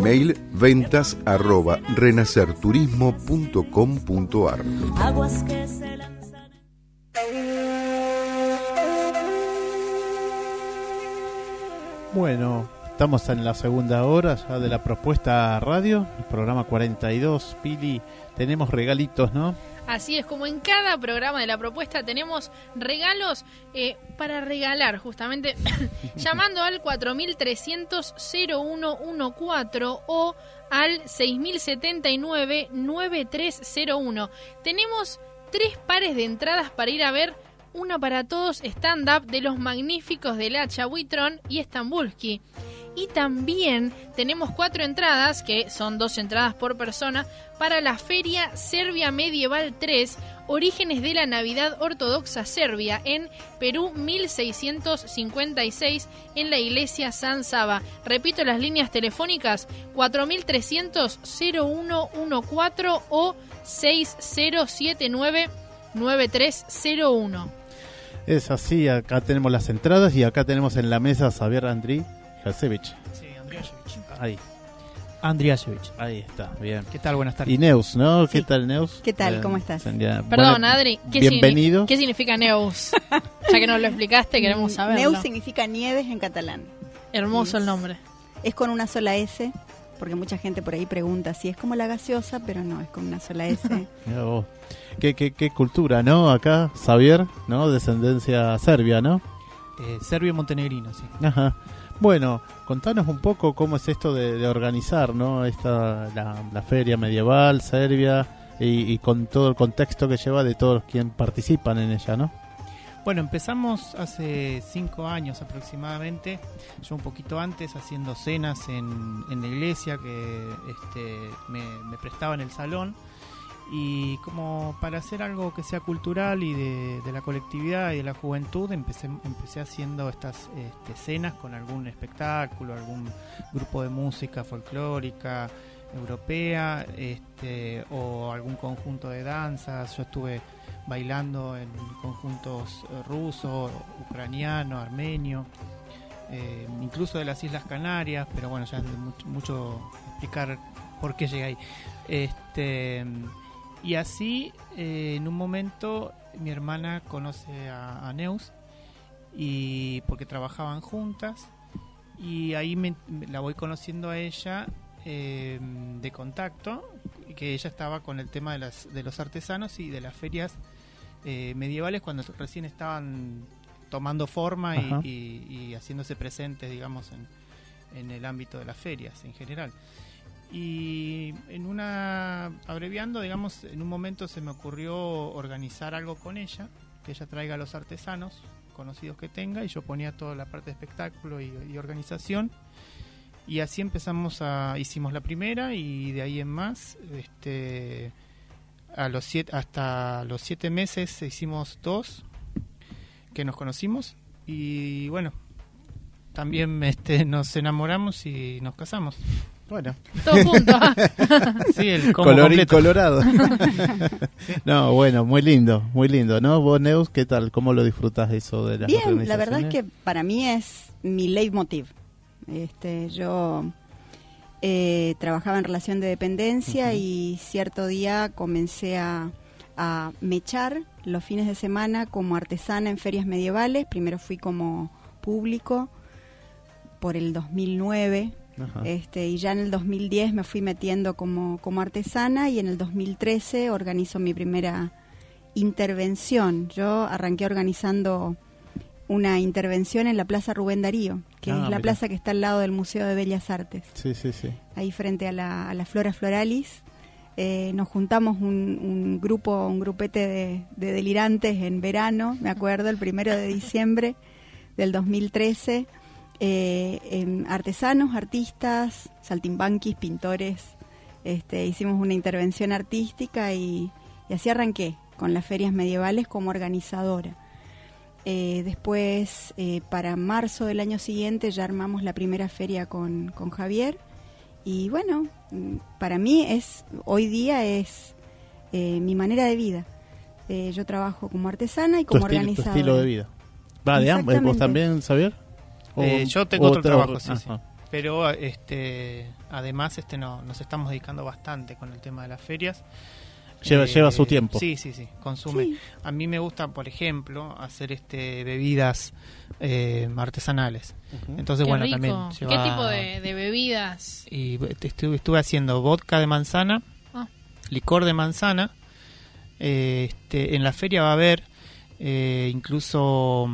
Mail ventas arroba renacerturismo.com.ar Bueno, estamos en la segunda hora ya de la propuesta radio, el programa 42. Pili, tenemos regalitos, ¿no? Así es, como en cada programa de la propuesta tenemos regalos eh, para regalar, justamente llamando al 4300-0114 o al 6079-9301. Tenemos tres pares de entradas para ir a ver una para todos stand-up de los magníficos de La Chabuitrón y Estambulski. Y también tenemos cuatro entradas, que son dos entradas por persona, para la Feria Serbia Medieval 3, Orígenes de la Navidad Ortodoxa Serbia, en Perú 1656, en la iglesia San Saba. Repito las líneas telefónicas 4300-0114 o 6079-9301. Es así, acá tenemos las entradas y acá tenemos en la mesa a Xavier Andri Jasevich. Sí, Andriasevich. Ahí. Andriasevich. Ahí está, bien. ¿Qué tal? Buenas tardes. Y Neus, ¿no? ¿Qué tal, Neus? ¿Qué tal? ¿Cómo estás? Perdón, Adri. ¿qué bienvenidos. ¿Qué significa Neus? ya que nos lo explicaste, queremos saberlo. Neus significa nieves en catalán. Hermoso el nombre. Es con una sola S, porque mucha gente por ahí pregunta si es como la gaseosa, pero no, es con una sola S. ¿Qué, qué, qué cultura, ¿no? Acá, Xavier, ¿no? Descendencia serbia, ¿no? Eh, serbio montenegrino, sí. Ajá. Bueno, contanos un poco cómo es esto de, organizar, ¿no? Esta, la, feria medieval, Serbia, y, con todo el contexto que lleva de todos quienes participan en ella, ¿no? Bueno, empezamos hace cinco años aproximadamente, yo un poquito antes, haciendo cenas en, en la iglesia que este, me, me prestaban el salón y como para hacer algo que sea cultural y de, la colectividad y de la juventud empecé, empecé haciendo estas este, escenas con algún espectáculo, algún grupo de música folclórica europea este, o algún conjunto de danzas. Yo estuve bailando en conjuntos ruso, ucraniano, armenio, eh, incluso de las Islas Canarias, pero bueno, ya es mucho, mucho explicar por qué llegué ahí. Este, y así, eh, en un momento, mi hermana conoce a, Neus, y porque trabajaban juntas, y ahí me, la voy conociendo a ella eh, de contacto, que ella estaba con el tema de, las, de los artesanos y de las ferias eh, medievales cuando recién estaban tomando forma y, y, haciéndose presentes, digamos, en, en el ámbito de las ferias en general. Y en una, abreviando, digamos, en un momento se me ocurrió organizar algo con ella, que ella traiga a los artesanos conocidos que tenga, y yo ponía toda la parte de espectáculo y, organización. Y así empezamos a, hicimos la primera y de ahí en más, este, a los siete, hasta los siete meses hicimos dos que nos conocimos y bueno, también este, nos enamoramos y nos casamos. Bueno, Todo junto. Sí, el combo colorín completo. colorado. no, bueno, muy lindo, muy lindo, ¿no? Vos, Neus, ¿qué tal? ¿Cómo lo disfrutas eso de las Bien, la verdad es que para mí es mi leitmotiv. Este, yo eh, trabajaba en relación de dependencia y cierto día comencé a, a mechar los fines de semana como artesana en ferias medievales. Primero fui como público por el 2009 Ajá. este, y ya en el 2010 me fui metiendo como, como artesana y en el 2013 organizo mi primera intervención. Yo arranqué organizando una intervención en la Plaza Rubén Darío, que Ah, es la plaza que está al lado del Museo de Bellas Artes, Sí, sí, sí. ahí frente a la, a la Flora Floralis. Eh, nos juntamos un, un grupo, un grupete de, de delirantes en verano, me acuerdo, el primero de diciembre del 2013, eh, artesanos, artistas, saltimbanquis, pintores. Este, hicimos una intervención artística y, y así arranqué con las ferias medievales como organizadora. Eh, después, eh, para marzo del año siguiente, ya armamos la primera feria con, con Javier. Y bueno, mm, para mí es hoy día es eh, mi manera de vida. Yo trabajo como artesana y como estilo, tu organizadora. estilo de vida. Va, de ambos. ¿Vos Exactamente. también, Xavier? ¿O- Eh, yo tengo otro trabajo, sí, sí. Pero este, además este no, nos estamos dedicando bastante con el tema de las ferias. Lleva, Eh, lleva su tiempo. Sí, sí, sí, consume. Sí. A mí me gusta, por ejemplo, hacer este bebidas eh, artesanales. Entonces, Qué bueno, rico. también ¿Qué tipo de, de bebidas? Y estuve, estuve haciendo vodka de manzana, Ah. licor de manzana. Eh, este, en la feria va a haber eh, incluso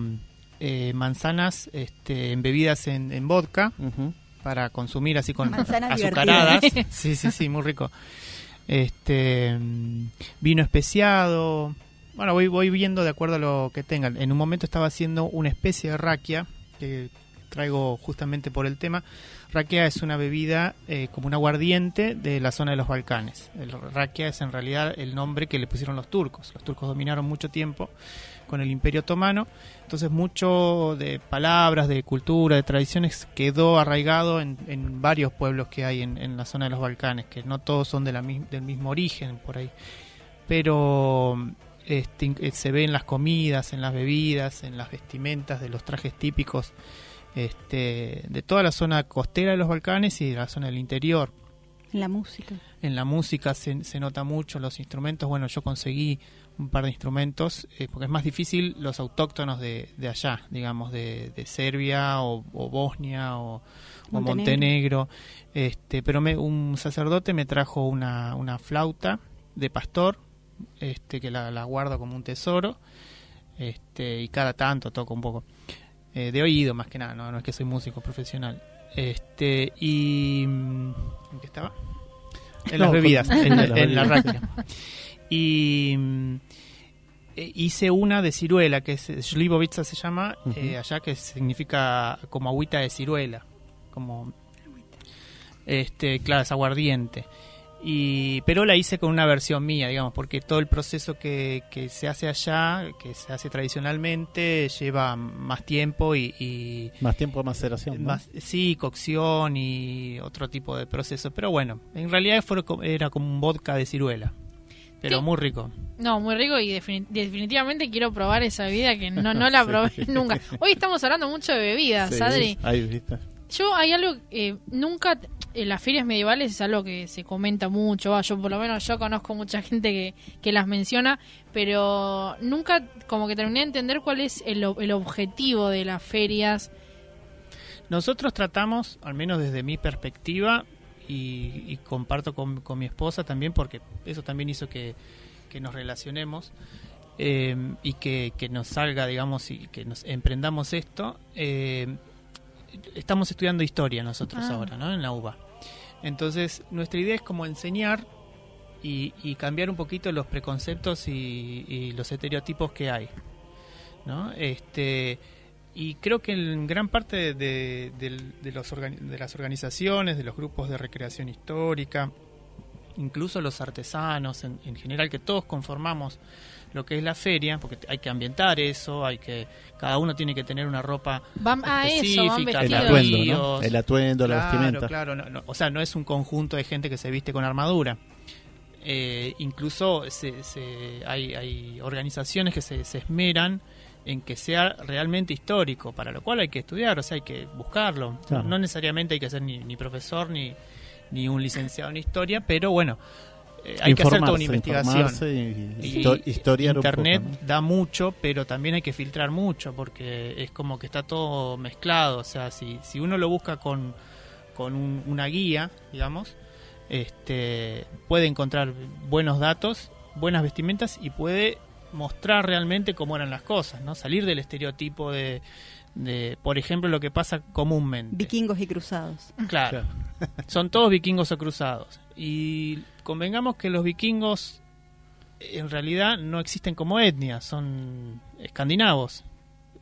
eh, manzanas este, embebidas en, en vodka para consumir así con Manzanas azucaradas. Sí, sí, sí, muy rico. Este vino especiado. Bueno, voy, voy viendo de acuerdo a lo que tengan. En un momento estaba haciendo una especie de raquia que traigo justamente por el tema. Raquia es una bebida eh, como un aguardiente de la zona de los Balcanes. El raquia es en realidad el nombre que le pusieron los turcos. Los turcos dominaron mucho tiempo con el Imperio Otomano. Entonces mucho de palabras, de cultura, de tradiciones quedó arraigado en, en varios pueblos que hay en, en la zona de los Balcanes, que no todos son de la, del mismo origen por ahí. Pero este, se ve en las comidas, en las bebidas, en las vestimentas, de los trajes típicos este, de toda la zona costera de los Balcanes y de la zona del interior. En la música. En la música se, se nota mucho los instrumentos. Bueno, yo conseguí un par de instrumentos eh, porque es más difícil los autóctonos de, de allá, digamos, de, de Serbia o, o Bosnia o, o Montenegro. Este, pero me, un sacerdote me trajo una, una flauta de pastor este, que la, la guardo como un tesoro este, y cada tanto toco un poco. Eh, de oído más que nada, no, no es que soy músico profesional. Este, y... mm, ¿En qué estaba? En No, las bebidas, con- en, en las en la. Y eh, hice una de ciruela, que es Slivovica se llama, eh, allá que significa como agüita de ciruela, como este, claro, es aguardiente. Y, pero la hice con una versión mía, digamos, porque todo el proceso que, que se hace allá, que se hace tradicionalmente, lleva más tiempo y, y Más tiempo de maceración. ¿no? más, sí, cocción y otro tipo de proceso. Pero bueno, en realidad fue era como un vodka de ciruela. Pero Sí. muy rico. No, muy rico y defini- definitivamente quiero probar esa bebida que no, no la Sí. probé nunca. Hoy estamos hablando mucho de bebidas, Sí, Adri. Ahí. Yo hay algo eh, nunca en las ferias medievales es algo que se comenta mucho, va, yo por lo menos yo conozco mucha gente que, que las menciona, pero nunca como que terminé de entender cuál es el objetivo de las ferias. Nosotros tratamos, al menos desde mi perspectiva, y, y comparto con, con mi esposa también, porque eso también hizo que, que nos relacionemos eh, y que, que nos salga, digamos, y que nos emprendamos esto. eh, estamos estudiando historia nosotros Ah. ahora, ¿no? En la UBA. Entonces, nuestra idea es como enseñar y, y cambiar un poquito los preconceptos y, y los estereotipos que hay, ¿no? Este, y creo que en gran parte de, de- los de las organizaciones, de los grupos de recreación histórica, incluso los artesanos en, en general, que todos conformamos lo que es la feria, porque hay que ambientar eso, hay que cada uno tiene que tener una ropa Van a eso, van específica, El atuendo, ¿no? El atuendo, la Claro, vestimenta. Claro, no, no, o sea, no es un conjunto de gente que se viste con armadura. Eh, incluso se, se- hay, hay organizaciones que se, se esmeran en que sea realmente histórico, para lo cual hay que estudiar, o sea, hay que buscarlo. Claro. No necesariamente hay que ser ni, ni profesor ni, ni un licenciado en historia, pero bueno, eh, hay que hacer toda una investigación. informarse y, Y histo- historiar un poco, Internet ¿no? da mucho, pero también hay que filtrar mucho porque es como que está todo mezclado. O sea, si, si uno lo busca con, con un- una guía, digamos, este, puede encontrar buenos datos, buenas vestimentas y puede mostrar realmente cómo eran las cosas, ¿no? Salir del estereotipo de, de por ejemplo, lo que pasa comúnmente. Vikingos y cruzados. Claro. Son todos vikingos o cruzados. Y convengamos que los vikingos en realidad no existen como etnia, son escandinavos.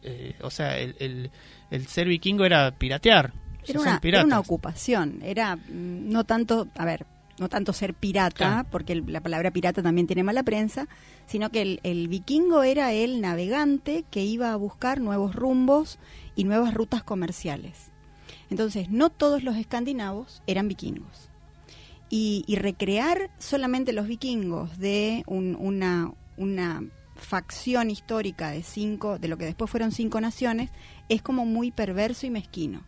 Eh, o sea, el, el- el ser vikingo era piratear. O sea, Era una ocupación, era mm, no tanto, a ver, no tanto ser pirata, porque el- la palabra pirata también tiene mala prensa, sino que el, el vikingo era el navegante que iba a buscar nuevos rumbos y nuevas rutas comerciales. Entonces, no todos los escandinavos eran vikingos. Y, y recrear solamente los vikingos de un- una, una facción histórica de cinco, de lo que después fueron cinco naciones, es como muy perverso y mezquino.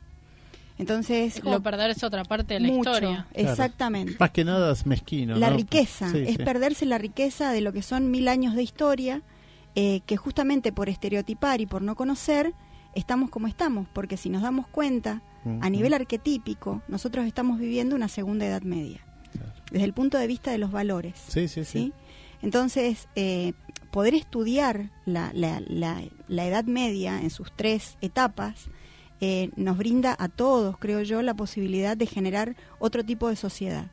Entonces, Es como lo- perderse otra parte de la mucho, historia. Claro. exactamente. Más que nada es mezquino. La ¿no? riqueza, Sí, es sí. perderse la riqueza de lo que son mil años de historia, eh, que justamente por estereotipar y por no conocer, estamos como estamos, porque si nos damos cuenta, a nivel arquetípico, nosotros estamos viviendo una segunda edad media, desde el punto de vista de los valores. Sí, sí, sí. ¿sí? Entonces, eh, poder estudiar la, la- la- la Edad Media en sus tres etapas eh, nos brinda a todos, creo yo, la posibilidad de generar otro tipo de sociedad.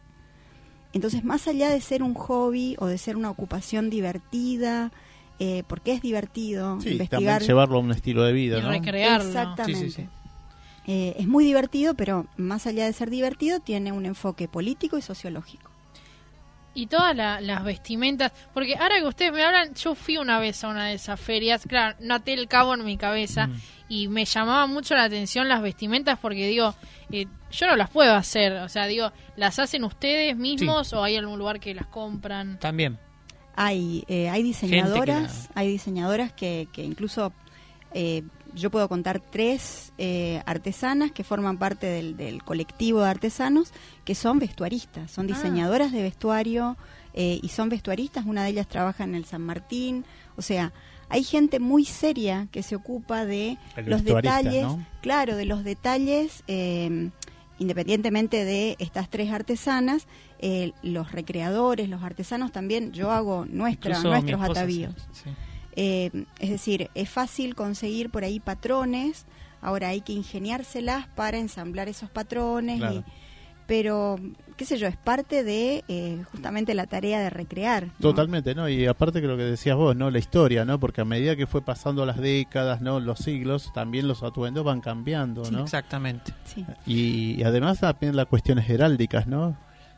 Entonces, más allá de ser un hobby o de ser una ocupación divertida, eh, porque es divertido Sí, investigar, también llevarlo a un estilo de vida, Y ¿no? recrearlo. Exactamente. Sí, sí, sí. Eh, es muy divertido, pero más allá de ser divertido, tiene un enfoque político y sociológico. Y todas la- las vestimentas, porque ahora que ustedes me hablan, yo fui una vez a una de esas ferias, claro, no até el cabo en mi cabeza Mm. y me llamaba mucho la atención las vestimentas porque digo, eh, yo no las puedo hacer, o sea, digo, ¿las hacen ustedes mismos o hay algún lugar que las compran? También. Hay, eh, hay diseñadoras, hay diseñadoras que, que incluso eh, yo puedo contar tres eh, artesanas que forman parte del, del colectivo de artesanos que son vestuaristas, son Ah. diseñadoras de vestuario eh, y son vestuaristas. Una de ellas trabaja en el San Martín, o sea, hay gente muy seria que se ocupa de El los detalles, ¿no? claro, de los detalles. eh, independientemente de estas tres artesanas, eh, los recreadores, los artesanos también, yo hago nuestra, Incluso nuestros atavíos. sí, sí. Eh, es decir, es fácil conseguir por ahí patrones, ahora hay que ingeniárselas para ensamblar esos patrones, Claro. y- pero qué sé yo, es parte de eh, justamente la tarea de recrear. ¿no? Totalmente, ¿no? Y aparte que lo que decías vos, ¿no? La historia, ¿no? Porque a medida que fue pasando las décadas, ¿no? Los siglos, también los atuendos van cambiando, Sí, ¿no? Exactamente. Sí. Y, y además también las cuestiones heráldicas, ¿no?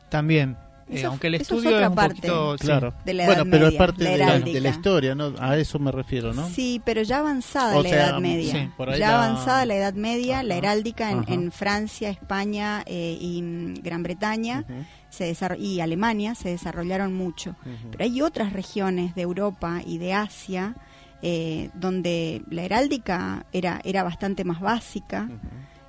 También. Eh, Eso- aunque el eso es estudio otra un parte. poquito... sí. Claro. De la bueno, Edad pero es parte la de la, heráldica. de la historia, ¿no? A eso me refiero, ¿no? Sí, pero ya avanzada O la sea, Edad Media. sí, por ahí ya la- avanzada la Edad Media, la heráldica en, Francia, España eh, y mm, Gran Bretaña se y Alemania se desarrollaron mucho. Pero hay otras regiones de Europa y de Asia eh, donde la heráldica era, era bastante más básica.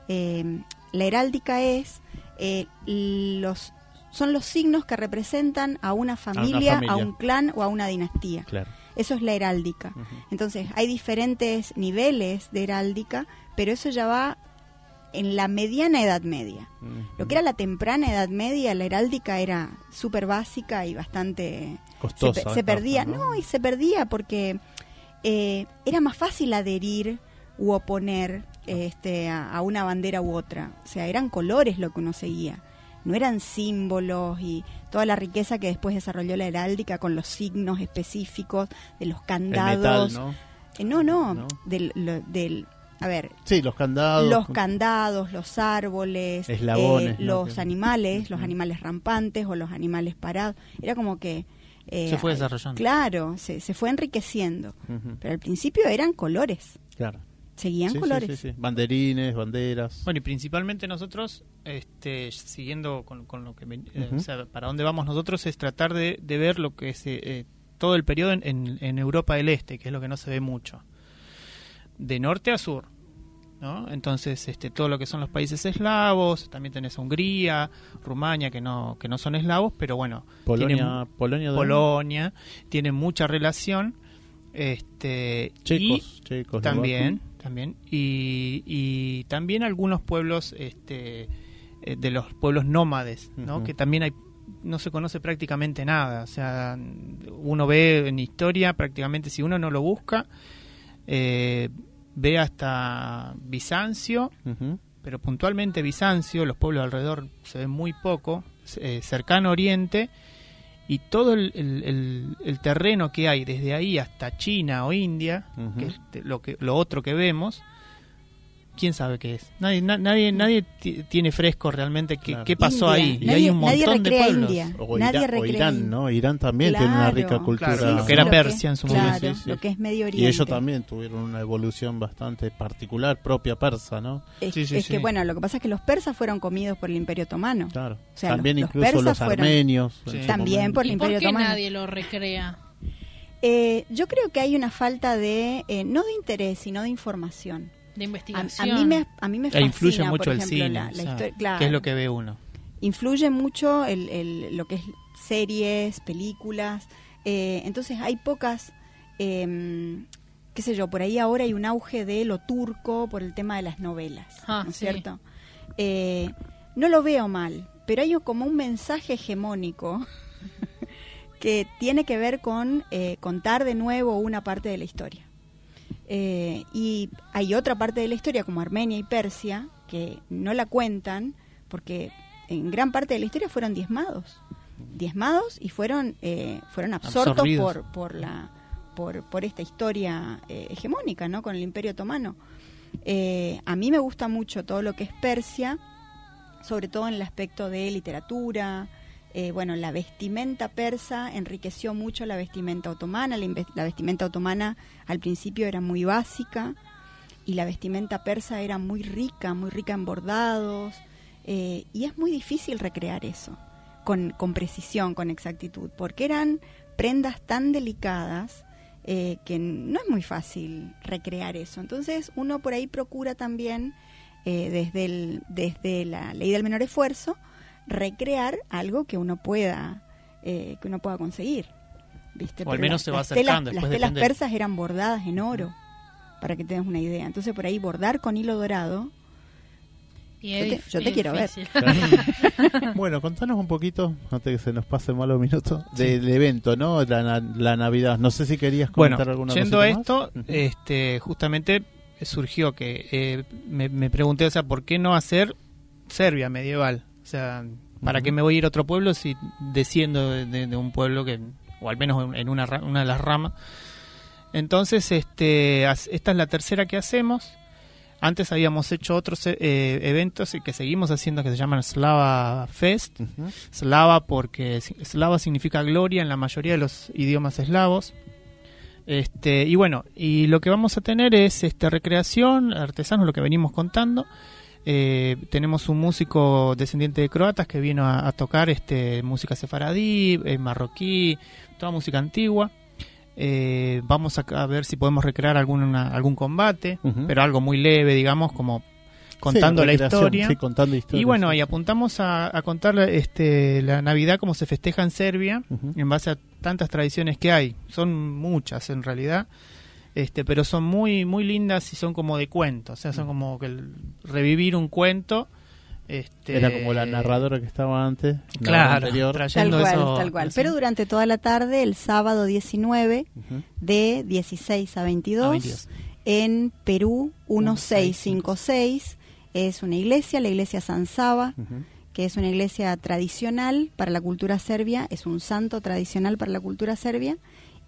Eh, la heráldica es eh, los son los signos que representan a una familia, a, familia. un clan o a una dinastía. Claro. Eso es la heráldica. Entonces, hay diferentes niveles de heráldica, pero eso ya va en la mediana Edad Media. Lo que era la temprana Edad Media, la heráldica era súper básica y bastante... Costosa. se ¿no? perdía, no, y se perdía porque eh, era más fácil adherir u oponer este, a, a una bandera u otra. O sea, eran colores lo que uno seguía. No eran símbolos y toda la riqueza que después desarrolló la heráldica con los signos específicos de los El candados. metal, ¿no? Eh, no, no, No. Del, lo- del- a ver, Sí, los candados. los candados, los árboles, Eslabones, eh, los animales, los animales rampantes o los animales parados. Era como que... eh, Se fue desarrollando. Claro, se, se fue enriqueciendo. Pero al principio eran colores, Claro. Seguían Sí, colores. sí, sí. Banderines, banderas. Bueno, y principalmente nosotros, este, siguiendo con, con lo que, eh, o sea, para dónde vamos nosotros es tratar de, de ver lo que es eh, eh, todo el periodo en, en- en Europa del Este, que es lo que no se ve mucho, de norte a sur, ¿no? Entonces, este, todo lo que son los países eslavos, también tenés Hungría, Rumania, que no, que no son eslavos, pero bueno, Polonia, tienen- Polonia, Polonia, tienen mucha relación, este, y- checos, checos, también, también. Y, y también algunos pueblos este, eh, de los pueblos nómades, ¿no? Que también hay, no se conoce prácticamente nada. O sea, uno ve en historia prácticamente, si uno no lo busca, eh, ve hasta Bizancio, pero puntualmente Bizancio, los pueblos alrededor se ven muy poco, eh, cercano Oriente, y todo el, el- el- el terreno que hay desde ahí hasta China o India, que es lo, que, lo otro que vemos, quién sabe qué es. Nadie, na- nadie, nadie ti- tiene fresco realmente qué, Claro. qué pasó India. ahí. y Nadie- hay un nadie montón de pueblos. India. O, Nadie Irán, o Irán. ¿no? Irán también tiene una rica cultura. Claro, lo que era lo Persia en su claro, momento. Sí, sí, sí. lo que es Medio Oriente. Y ellos también tuvieron una evolución bastante particular, propia persa, ¿no? Es, Sí, sí, es que bueno, lo que pasa es que los persas fueron comidos por el Imperio Otomano. Claro. O sea, también los- incluso los armenios. También momento. por el ¿Y por Imperio qué Otomano. nadie lo recrea? Eh, yo creo que hay una falta de, eh, no de interés, sino de información. De A, investigación. a mí me, a mí me E fascina, influye por mucho el cine, la, la o sea, historia- claro. que es lo que ve uno. influye mucho el, el- lo que es series, películas. eh, entonces hay pocas, eh, qué sé yo, por ahí ahora hay un auge de lo turco por el tema de las novelas, Ah, ¿no es sí. cierto? Eh, no lo veo mal, pero hay como un mensaje hegemónico que tiene que ver con eh, contar de nuevo una parte de la historia. Eh, y hay otra parte de la historia, como Armenia y Persia, que no la cuentan porque en gran parte de la historia fueron diezmados. Diezmados y fueron, eh, fueron absortos Absorbidos. por, por, la, por, por esta historia eh, hegemónica, ¿no? Con el Imperio Otomano. Eh, a mí me gusta mucho todo lo que es Persia, sobre todo en el aspecto de literatura. Eh, bueno, la vestimenta persa enriqueció mucho la vestimenta otomana. La, vestimenta otomana al principio era muy básica y la vestimenta persa era muy rica, muy rica en bordados. eh, y es muy difícil recrear eso con, con precisión, con exactitud, porque eran prendas tan delicadas eh, que no es muy fácil recrear eso. Entonces uno por ahí procura también, desde, el, desde la ley del menor esfuerzo, recrear algo que uno pueda, eh, que uno pueda conseguir. ¿viste? O al menos las- se va las acercando, telas- las telas depende. persas eran bordadas en oro, para que tengas una idea. Entonces por ahí bordar con hilo dorado Y Yo te- yo quiero ver. bueno, contanos un poquito, antes que se nos pasen malos minutos, del evento, ¿no? La, na- la Navidad. No sé si querías Bueno, comentar alguna yendo a esto, más. Este, justamente surgió que eh, me, me pregunté, o sea, ¿por qué no hacer Serbia medieval? O sea, ¿para Ujú. qué me voy a ir a otro pueblo si desciendo de, de- de un pueblo que, o al menos en una, una de las ramas? Entonces, este, esta es la tercera que hacemos. Antes habíamos hecho otros eh, eventos que seguimos haciendo que se llaman Slava Fest. Ujú. Slava porque Slava significa gloria en la mayoría de los idiomas eslavos. Este, y bueno, y lo que vamos a tener es este recreación, artesanos, lo que venimos contando. Eh, tenemos un músico descendiente de croatas que vino a, a tocar este música sefaradí, eh, marroquí, toda música antigua. Eh, vamos a, a ver si podemos recrear alguna, algún combate, pero algo muy leve, digamos, como contando Sí, la historia. Sí, contando historia. Y bueno, sí. y apuntamos a, a contar este, la Navidad como se festeja en Serbia, en base a tantas tradiciones que hay. Son muchas en realidad, este, pero son muy muy lindas y son como de cuento. O sea, son como que el- revivir un cuento. Este, Era como la narradora que estaba antes. la Claro, anterior. Tal trayendo cual, eso tal cual. Pero durante toda la tarde, el sábado 19, Ujú. de 16 a 22, A 22. en Perú 1656. Es una iglesia, la iglesia San Saba, que es una iglesia tradicional para la cultura serbia, es un santo tradicional para la cultura serbia,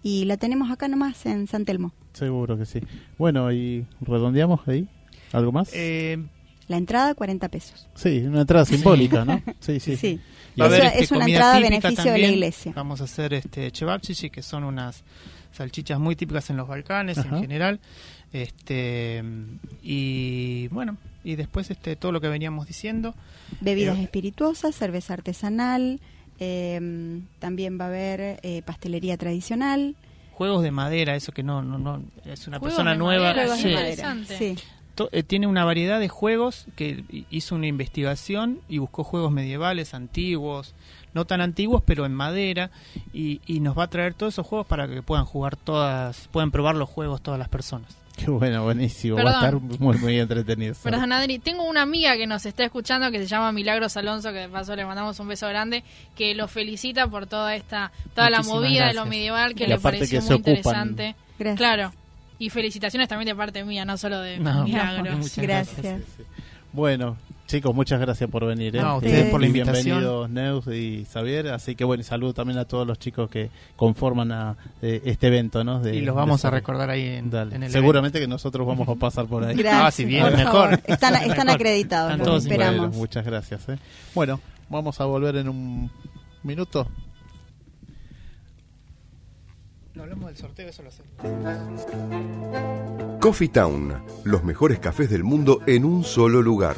y la tenemos acá nomás en San Telmo. Seguro que sí. Bueno, y redondeamos ahí. ¿Algo más? Eh, La entrada, 40 pesos. sí, una entrada simbólica, ¿no? Sí, sí. Sí. Va a haber, es este, una entrada a beneficio de la también. iglesia. Vamos a hacer este chevapchichi, que son unas salchichas muy típicas en los Balcanes Ajá. en general. Este y bueno, y después este todo lo que veníamos diciendo. Bebidas Eh, espirituosas, cerveza artesanal, eh, también va a haber eh, pastelería tradicional. Juegos de madera, eso que no, no, no es una Juegos persona de nueva. madera, Juegos sí. de Sí. madera. Interesante. Sí. To- eh, tiene una variedad de juegos que hi- hizo una investigación y buscó juegos medievales, antiguos, no tan antiguos, pero en madera, y, y nos va a traer todos esos juegos para que puedan jugar todas, puedan probar los juegos todas las personas. Qué bueno, buenísimo. Va a estar muy, muy entretenido. Perdón, Adri, tengo una amiga que nos está escuchando que se llama Milagros Alonso, que de paso le mandamos un beso grande, que lo felicita por toda esta, toda la movida de lo gracias. medieval, que Y le pareció que muy interesante. Gracias. Claro. Y felicitaciones también de parte mía, no solo de No, Milagros. muchas Gracias. Bueno, chicos, muchas gracias por venir. ¿eh? No, a ustedes por la invitación. Bienvenidos Neus y Xavier. Así que bueno, y saludo también a todos los chicos que conforman a, eh, este evento, ¿no? De- y los vamos a recordar ahí en, Dale. en el Seguramente que nosotros vamos a pasar por ahí. Gracias. Ah, si bien, por mejor. favor. Están, están acreditados, Están los todos esperamos. Bueno, muchas gracias. ¿eh? Bueno, vamos a volver en un minuto. No hablamos del sorteo, eso lo hacemos. Coffee Town, los mejores cafés del mundo en un solo lugar.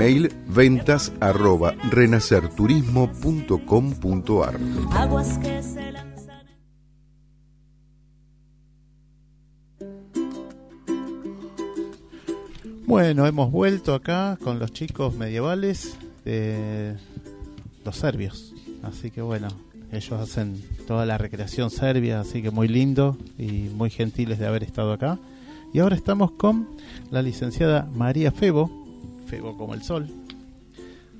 Email ventas arroba renacerturismo.com.ar Aguas que se lanzan. Bueno, hemos vuelto acá con los chicos medievales, de los serbios. Así que bueno, ellos hacen toda la recreación serbia, así que muy lindo y muy gentiles de haber estado acá. Y ahora estamos con la licenciada María Febo, Febo como el sol.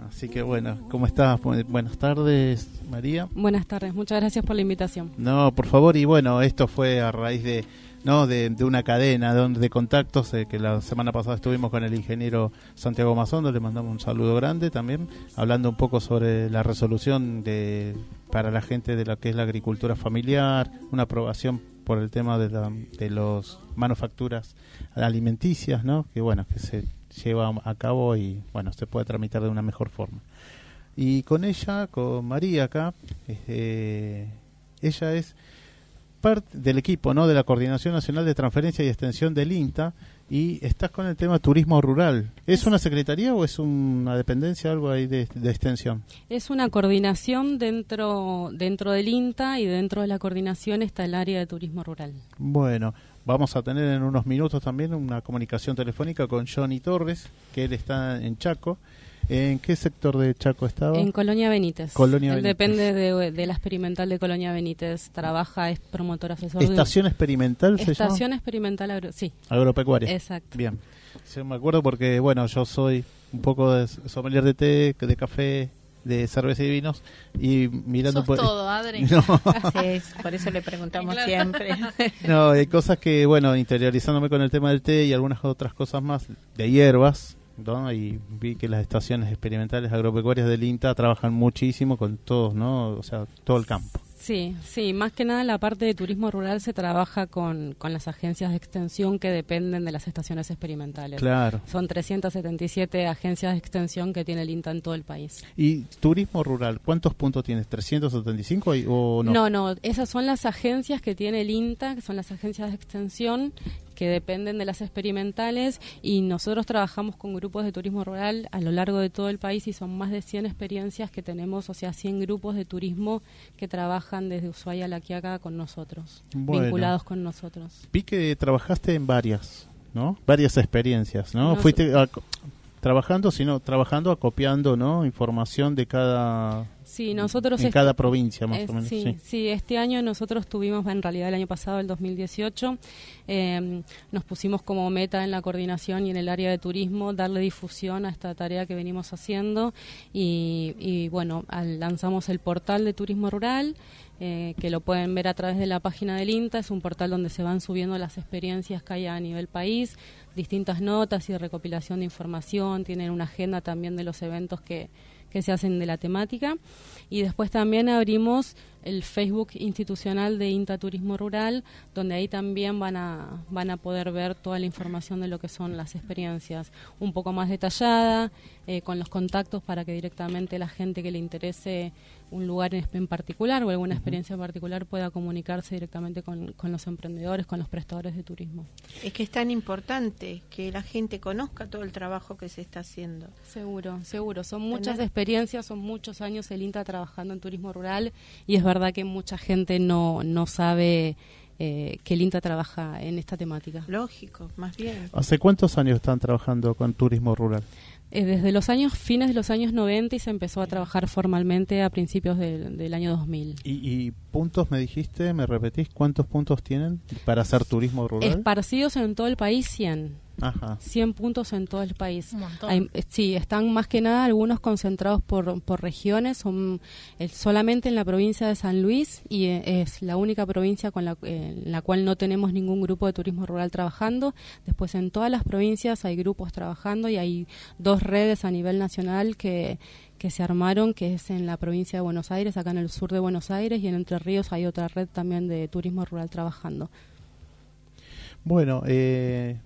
Así que bueno, ¿cómo estás? Bu- Buenas tardes, María. Buenas tardes, muchas gracias por la invitación. No, por favor, y bueno, esto fue a raíz de no de, de una cadena de, de contactos eh, que la semana pasada estuvimos con el ingeniero Santiago Mazondo, le mandamos un saludo grande también, hablando un poco sobre la resolución de para la gente de lo que es la agricultura familiar, una aprobación por el tema de, la, de los manufacturas alimenticias, ¿no? Que bueno, que se lleva a cabo y bueno, se puede tramitar de una mejor forma. Y con ella, con María acá, eh, ella es parte del equipo, ¿no? De la Coordinación Nacional de Transferencia y Extensión del INTA y estás con el tema turismo rural. ¿Es una secretaría o es una dependencia, algo ahí de, de extensión? Es una coordinación dentro, dentro del INTA y dentro de la coordinación está el área de turismo rural. Bueno, vamos a tener en unos minutos también una comunicación telefónica con Johnny Torres, que él está en Chaco. ¿En qué sector de Chaco estaba? En Colonia Benítez. Colonia Benítez. Depende de, de la experimental de Colonia Benítez. Trabaja, es promotor asesor. de- Estación experimental se Estación experimental, agro- sí, llama. Agropecuaria. exacto. Bien. Me acuerdo porque, bueno, yo soy un poco de sommelier de té, de café, de cerveza y vinos y mirando Sos por todo, Adri. No, Así es, por eso le preguntamos Claro. siempre. no, hay cosas que, bueno, interiorizándome con el tema del té y algunas otras cosas más de hierbas, ¿no? Y vi que las estaciones experimentales agropecuarias del INTA trabajan muchísimo con todos, ¿no? O sea, todo el campo. Sí, sí, más que nada la parte de turismo rural se trabaja con, con las agencias de extensión que dependen de las estaciones experimentales. Claro. Son 377 agencias de extensión que tiene el INTA en todo el país. ¿Y turismo rural? ¿Cuántos puntos tienes? ¿375 y- o no? No, no, esas son las agencias que tiene el INTA, que son las agencias de extensión que dependen de las experimentales y nosotros trabajamos con grupos de turismo rural a lo largo de todo el país y son más de 100 experiencias que tenemos, o sea, 100 grupos de turismo que trabajan desde Ushuaia a La Quiaca con nosotros, Bueno. vinculados con nosotros. Vi que trabajaste en varias, ¿no? Varias experiencias, ¿no? Nos- Fuiste a- trabajando, sino trabajando, acopiando, ¿no? Información de cada Sí, nosotros en est- cada provincia, más Eh, o menos. sí, sí. sí, este año nosotros tuvimos, en realidad el año pasado, el 2018, eh, nos pusimos como meta en la coordinación y en el área de turismo darle difusión a esta tarea que venimos haciendo y, y, bueno, al- lanzamos el portal de turismo rural. Eh, que lo pueden ver a través de la página del INTA, es un portal donde se van subiendo las experiencias que hay a nivel país, distintas notas y recopilación de información, tienen una agenda también de los eventos que, que se hacen de la temática. Y después también abrimos el Facebook institucional de INTA Turismo Rural, donde ahí también van a, van a poder ver toda la información de lo que son las experiencias, un poco más detallada, eh, con los contactos para que directamente la gente que le interese un lugar en, en particular o alguna experiencia en particular pueda comunicarse directamente con, con los emprendedores, con los prestadores de turismo. Es que es tan importante que la gente conozca todo el trabajo que se está haciendo. Seguro, seguro. Son muchas Tener- experiencias, son muchos años el INTA trabajando en turismo rural y es verdad que mucha gente no, no sabe eh, que el INTA trabaja en esta temática. Lógico, más bien. ¿Hace cuántos años están trabajando con turismo rural? Eh, desde los años fines de los años 90 y se empezó a trabajar formalmente a principios del, del año 2000. ¿Y, y puntos me dijiste, me repetís, cuántos puntos tienen para hacer turismo rural? Esparcidos en todo el país 100. Ajá. 100 puntos en todo el país. Un montón. Hay- eh, sí, están más que nada algunos concentrados por, por regiones, son eh, solamente en la provincia de San Luis y eh, es la única provincia con la, eh, en la cual no tenemos ningún grupo de turismo rural trabajando. Después en todas las provincias hay grupos trabajando y hay dos redes a nivel nacional que que se armaron, que es en la provincia de Buenos Aires, acá en el sur de Buenos Aires, y en Entre Ríos hay otra red también de turismo rural trabajando. Bueno, eh,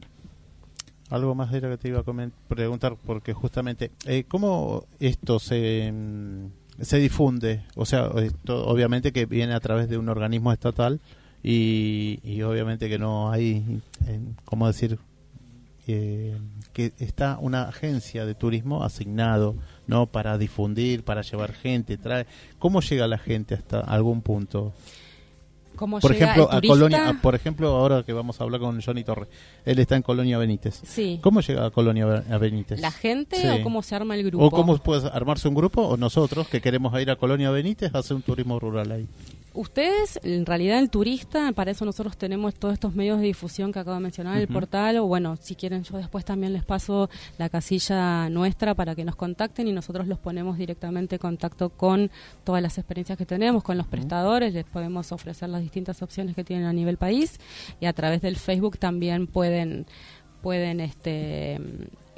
algo más era que te iba a preguntar, porque justamente, eh, ¿cómo esto se, mm, se difunde? O sea, esto obviamente que viene a través de un organismo estatal y, y obviamente que no hay, ¿cómo decir? Eh, que está una agencia de turismo asignado no para difundir para llevar gente trae cómo llega la gente hasta algún punto ¿Cómo por llega ejemplo, el a? Colonia, por ejemplo, ahora que vamos a hablar con Johnny Torres, él está en Colonia Benítez. Sí. ¿Cómo llega a Colonia a Benítez? ¿La gente Sí. o cómo se arma el grupo? ¿O cómo puede armarse un grupo? ¿O nosotros que queremos ir a Colonia Benítez a hacer un turismo rural ahí? Ustedes, en realidad, el turista, para eso nosotros tenemos todos estos medios de difusión que acabo de mencionar, el Ujú. portal, o bueno, si quieren yo después también les paso la casilla nuestra para que nos contacten y nosotros los ponemos directamente en contacto con todas las experiencias que tenemos, con los prestadores, les podemos ofrecer las distintas opciones que tienen a nivel país y a través del Facebook también pueden, pueden este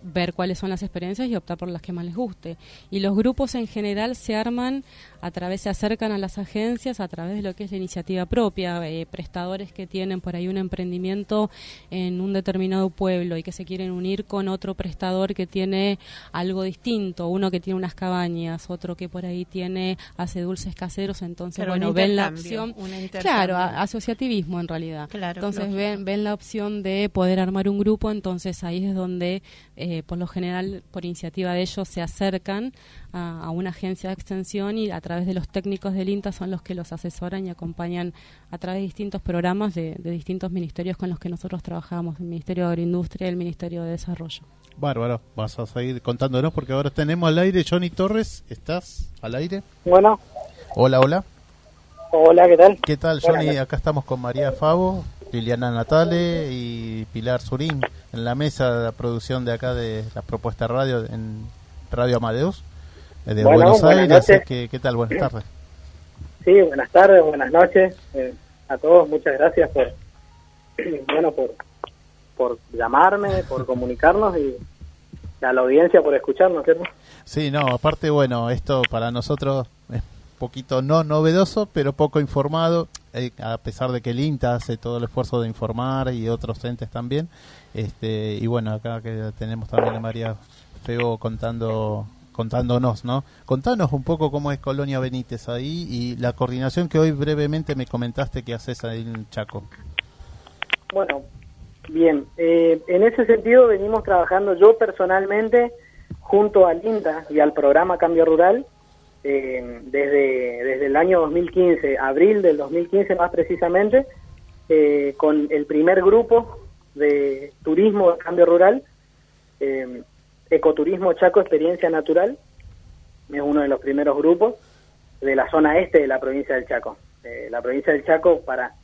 ver cuáles son las experiencias y optar por las que más les guste. Y los grupos en general se arman a través, se acercan a las agencias a través de lo que es la iniciativa propia, eh, prestadores que tienen por ahí un emprendimiento en un determinado pueblo y que se quieren unir con otro prestador que tiene algo distinto, uno que tiene unas cabañas, otro que por ahí tiene, hace dulces caseros, entonces bueno, ven la opción, claro, a- asociativismo en realidad. Claro, entonces lógico. ven, ven la opción de poder armar un grupo, entonces ahí es donde eh, por lo general por iniciativa de ellos se acercan a, a una agencia de extensión y a través de los técnicos del INTA son los que los asesoran y acompañan a través de distintos programas de, de distintos ministerios con los que nosotros trabajamos, el Ministerio de Agroindustria y el Ministerio de Desarrollo. Bárbaro, vas a seguir contándonos porque ahora tenemos al aire Johnny Torres. ¿Estás al aire? Bueno, Hola, hola. hola, ¿qué tal? ¿Qué tal, Johnny? Acá estamos con María Favo, Liliana Natale y Pilar Surín en la mesa de la producción de acá de la propuesta radio en Radio Amadeus eh, de Bueno, Buenos Aires. Así que, ¿Qué tal? Buenas tardes. Sí, buenas tardes, buenas noches eh, a todos. Muchas gracias por, bueno, por, por llamarme, por comunicarnos y a la audiencia por escucharnos, ¿cierto? Sí, no, aparte, bueno, esto para nosotros es poquito no novedoso, pero poco informado, eh, a pesar de que el INTA hace todo el esfuerzo de informar y otros entes también. Este, y bueno, acá que tenemos también a María Feo contando contándonos, ¿no? Contanos un poco cómo es Colonia Benítez ahí y la coordinación que hoy brevemente me comentaste que haces ahí en Chaco. Bueno, bien, eh, en ese sentido venimos trabajando yo personalmente junto al INTA y al programa Cambio Rural eh, desde, desde el año 2015, abril del 2015 más precisamente, eh, con el primer grupo de turismo de cambio rural, eh, Ecoturismo Chaco Experiencia Natural, es uno de los primeros grupos de la zona este de la provincia del Chaco. Eh, la provincia del Chaco, para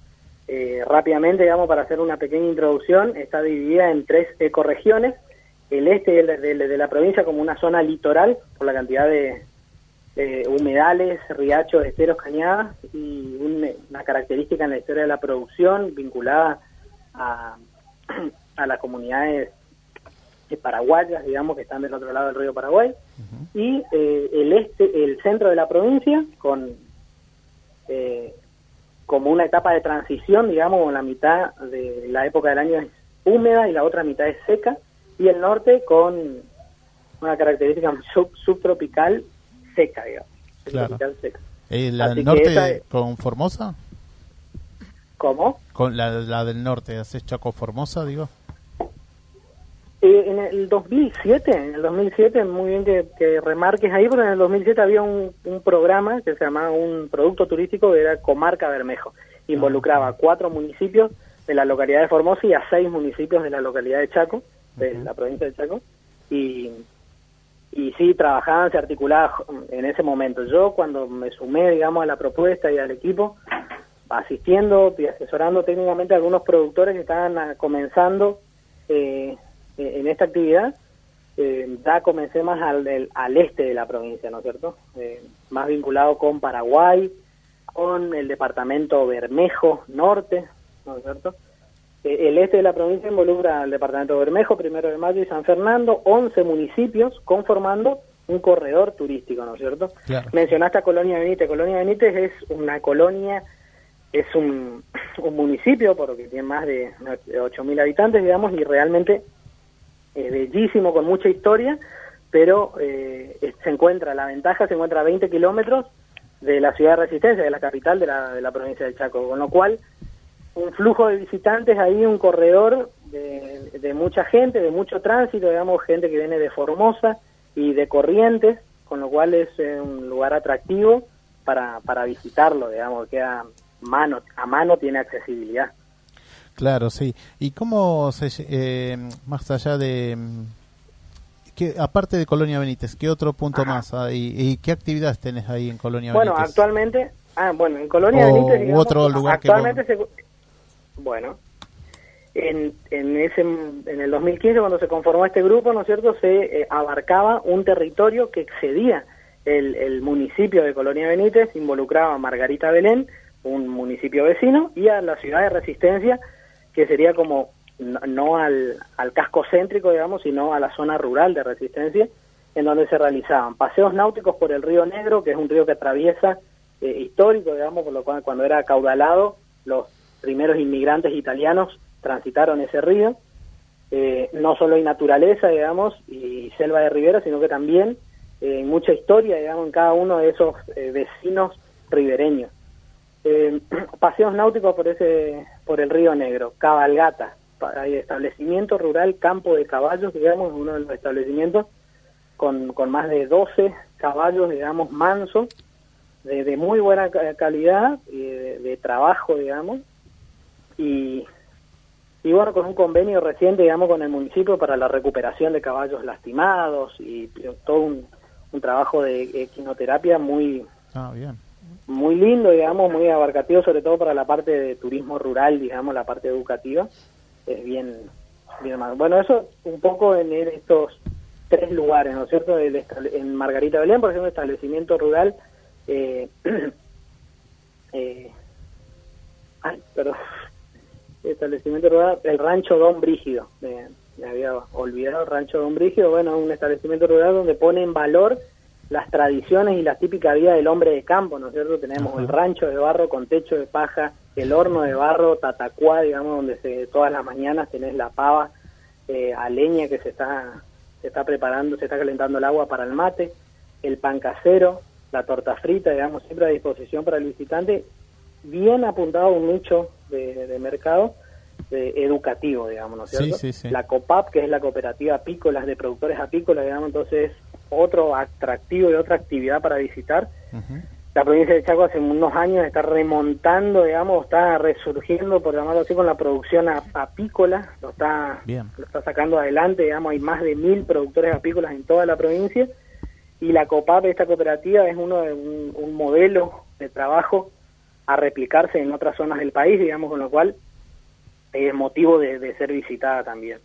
eh, rápidamente, digamos, para hacer una pequeña introducción, está dividida en tres ecoregiones. El este de, la provincia como una zona litoral, por la cantidad de eh, humedales, riachos, esteros, cañadas, y un- una característica en la historia de la producción vinculada a, a las comunidades eh, paraguayas, digamos, que están del otro lado del río Paraguay, y eh, el este, el centro de la provincia, con eh, como una etapa de transición, digamos, con la mitad de la época del año es húmeda y la otra mitad es seca, y el norte con una característica sub- subtropical seca, digamos. Claro. Subtropical seca. Eh, ¿La del norte es- con Formosa? ¿Cómo? Con la, la del norte, ¿haces Chaco Formosa, digo? Eh, en el 2007, en el 2007, muy bien que, que remarques ahí, porque en el 2007 había un, un programa que se llamaba un producto turístico que era Comarca Bermejo. Involucraba a cuatro municipios de la localidad de Formosa y a seis municipios de la localidad de Chaco, de la provincia de Chaco. Y, y sí, trabajaban, se articulaban en ese momento. Yo cuando me sumé, digamos, a la propuesta y al equipo, asistiendo y asesorando técnicamente a algunos productores que estaban ah, comenzando eh, eh, en esta actividad, eh, ya comencé más al, del- al este de la provincia, ¿no es cierto? Eh, más vinculado con Paraguay, con el departamento Bermejo Norte, ¿no es cierto? Eh, el este de la provincia involucra al departamento de Bermejo, Primero de Mayo y San Fernando, 11 municipios conformando un corredor turístico, ¿no es cierto? Claro. Mencionaste a Colonia Benítez. Colonia Benítez es una colonia, es un, un municipio porque tiene más de 8.000 habitantes, digamos, y realmente es bellísimo, con mucha historia, pero eh, se encuentra, la ventaja se encuentra a 20 kilómetros de la ciudad de Resistencia, de la capital de la, de la provincia del Chaco, con lo cual un flujo de visitantes ahí, un corredor de, de mucha gente, de mucho tránsito, digamos, gente que viene de Formosa y de Corrientes, con lo cual es eh, un lugar atractivo para, para visitarlo, digamos, queda mano, a mano tiene accesibilidad. Claro, sí. ¿Y cómo se, eh, más allá de, mm, qué, aparte de Colonia Benítez, qué otro punto más hay y qué actividades tenés ahí en Colonia Bueno, Benítez? actualmente, ah, bueno, en Colonia O- Benítez, u digamos, otro lugar que actualmente se, bueno, en, en ese en el 2015 cuando se conformó este grupo, ¿no es cierto? Se eh, abarcaba un territorio que excedía el, el municipio de Colonia Benítez, involucraba a Margarita Belén, un municipio vecino, y a la ciudad de Resistencia, que sería como no, no al, al casco céntrico, digamos, sino a la zona rural de Resistencia, en donde se realizaban paseos náuticos por el río Negro, que es un río que atraviesa eh, histórico, digamos, por lo cual cuando era acaudalado, los primeros inmigrantes italianos transitaron ese río. Eh, no solo hay naturaleza, digamos, y selva de ribera, sino que también eh, mucha historia, digamos, en cada uno de esos eh, vecinos ribereños. Eh, paseos náuticos por ese por el río Negro, cabalgata, hay establecimiento rural, campo de caballos, digamos, uno de los establecimientos con, con más de 12 caballos, digamos, mansos, de, de muy buena ca- calidad de, de trabajo, digamos, y, y bueno, con un convenio reciente, digamos, con el municipio para la recuperación de caballos lastimados y todo un, un trabajo de equinoterapia muy, Ah, bien. muy lindo, digamos, muy abarcativo, sobre todo para la parte de turismo rural, digamos, la parte educativa, es bien, bien. Bueno, eso un poco en estos tres lugares, ¿no es cierto? El en Margarita Belén, por ejemplo, establecimiento rural, eh, eh, ay, perdón, establecimiento rural, el rancho Don Brígido, me, me había olvidado el rancho Don Brígido, bueno, un establecimiento rural donde pone en valor las tradiciones y la típica vida del hombre de campo, ¿no es cierto? Tenemos Ajá. el rancho de barro con techo de paja, el horno de barro, tatacuá, digamos, donde se, todas las mañanas tenés la pava eh, a leña que se está, se está preparando, se está calentando el agua para el mate, el pan casero, la torta frita, digamos, siempre a disposición para el visitante, bien apuntado a un nicho de, de mercado de- educativo, digamos, ¿no es cierto? sí, sí. La COPAP, que es la cooperativa apícolas de productores apícolas, digamos, entonces es otro atractivo y otra actividad para visitar. La provincia de Chaco hace unos años está remontando, digamos, está resurgiendo, por llamarlo así, con la producción apícola, lo está, Bien. lo está sacando adelante, digamos, hay más de mil productores apícolas en toda la provincia y la COPAP, esta cooperativa, es uno de un, un modelo de trabajo a replicarse en otras zonas del país, digamos, con lo cual es motivo de, de ser visitada también.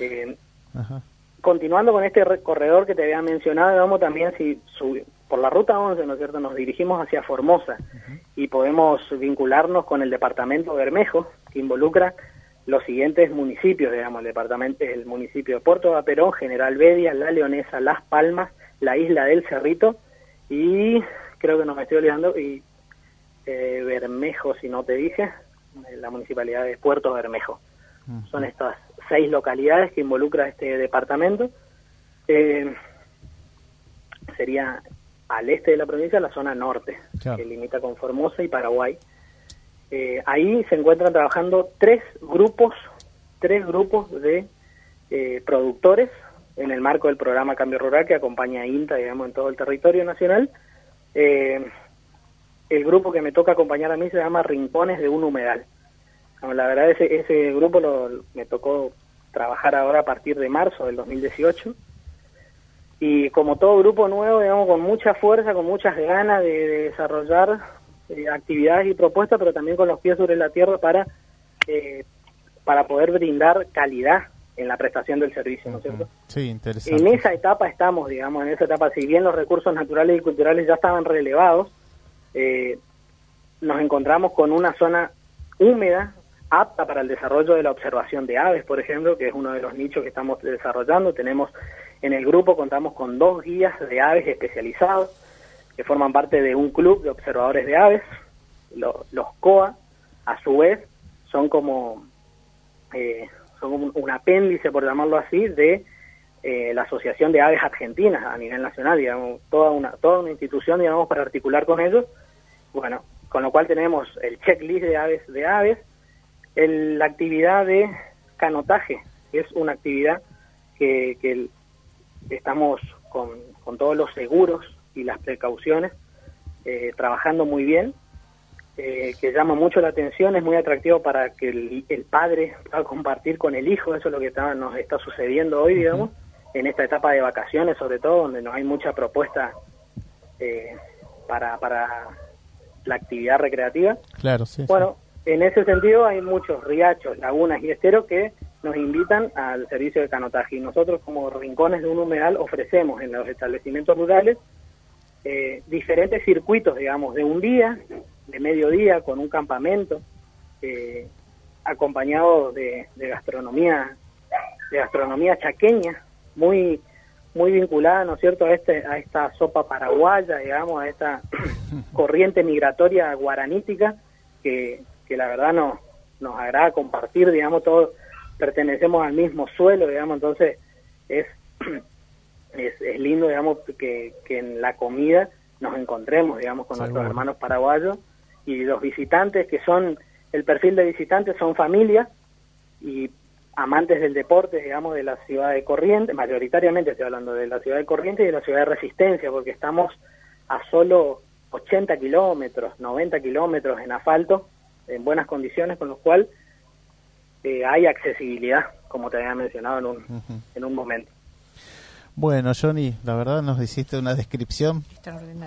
Eh, Ajá. continuando con este re- corredor que te había mencionado, vamos también si sub- por la ruta 11, ¿no es cierto? Nos dirigimos hacia Formosa y podemos vincularnos con el departamento Bermejo, que involucra los siguientes municipios, digamos, el departamento, el municipio de Puerto Vaperón, General Bedia, La Leonesa, Las Palmas, la isla del Cerrito y creo que no me estoy olvidando y eh, Bermejo, si no te dije, eh, la municipalidad de Puerto Bermejo. Son estas seis localidades que involucra este departamento. Eh, sería al este de la provincia la zona norte, Claro. que limita con Formosa y Paraguay. Eh, ahí se encuentran trabajando tres grupos, tres grupos de eh, productores en el marco del programa Cambio Rural que acompaña a INTA, digamos, en todo el territorio nacional. Eh, el grupo que me toca acompañar a mí se llama Rincones de un Humedal. La verdad, ese, ese grupo lo, me tocó trabajar ahora a partir de marzo del 2018. Y como todo grupo nuevo, digamos, con mucha fuerza, con muchas ganas de, de desarrollar eh, actividades y propuestas, pero también con los pies sobre la tierra para, eh, para poder brindar calidad en la prestación del servicio, ¿no es cierto? Sí, interesante. En esa etapa estamos, digamos, en esa etapa, si bien los recursos naturales y culturales ya estaban relevados, eh, nos encontramos con una zona húmeda, apta para el desarrollo de la observación de aves, por ejemplo, que es uno de los nichos que estamos desarrollando. Tenemos en el grupo, contamos con dos guías de aves especializados, que forman parte de un club de observadores de aves. Lo- los COA, a su vez, son como eh, son un, un apéndice, por llamarlo así, de eh, la Asociación de Aves Argentinas a nivel nacional, digamos, toda una, toda una institución, digamos, para articular con ellos. Bueno, con lo cual tenemos el checklist de aves, de aves, el- la actividad de canotaje, que es una actividad que, que el- estamos con, con todos los seguros y las precauciones eh, trabajando muy bien, eh, que llama mucho la atención, es muy atractivo para que el, el padre pueda compartir con el hijo, eso es lo que está, nos está sucediendo hoy, digamos, en esta etapa de vacaciones sobre todo, donde no hay mucha propuesta eh, para, para la actividad recreativa. Claro, sí. sí. Bueno, en ese sentido hay muchos riachos, lagunas y esteros que nos invitan al servicio de canotaje y nosotros como rincones de un humedal ofrecemos en los establecimientos rurales eh, diferentes circuitos, digamos, de un día, de mediodía, con un campamento, eh, acompañado de, de gastronomía, de gastronomía chaqueña, muy muy vinculada, ¿no es cierto?, a este a esta sopa paraguaya, digamos, a esta corriente migratoria guaranítica que, que la verdad nos nos agrada compartir, digamos, todos pertenecemos al mismo suelo, digamos, entonces es es, es lindo, digamos, que, que en la comida nos encontremos, digamos, con nuestros hermanos paraguayos y los visitantes que son, el perfil de visitantes son familias y amantes del deporte, digamos, de la ciudad de Corrientes, mayoritariamente estoy hablando de la ciudad de Corrientes y de la ciudad de Resistencia, porque estamos a solo 80 kilómetros, 90 kilómetros en asfalto, en buenas condiciones, con lo cual eh, hay accesibilidad, como te había mencionado en un, en un momento. Bueno, Johnny, la verdad nos hiciste una descripción.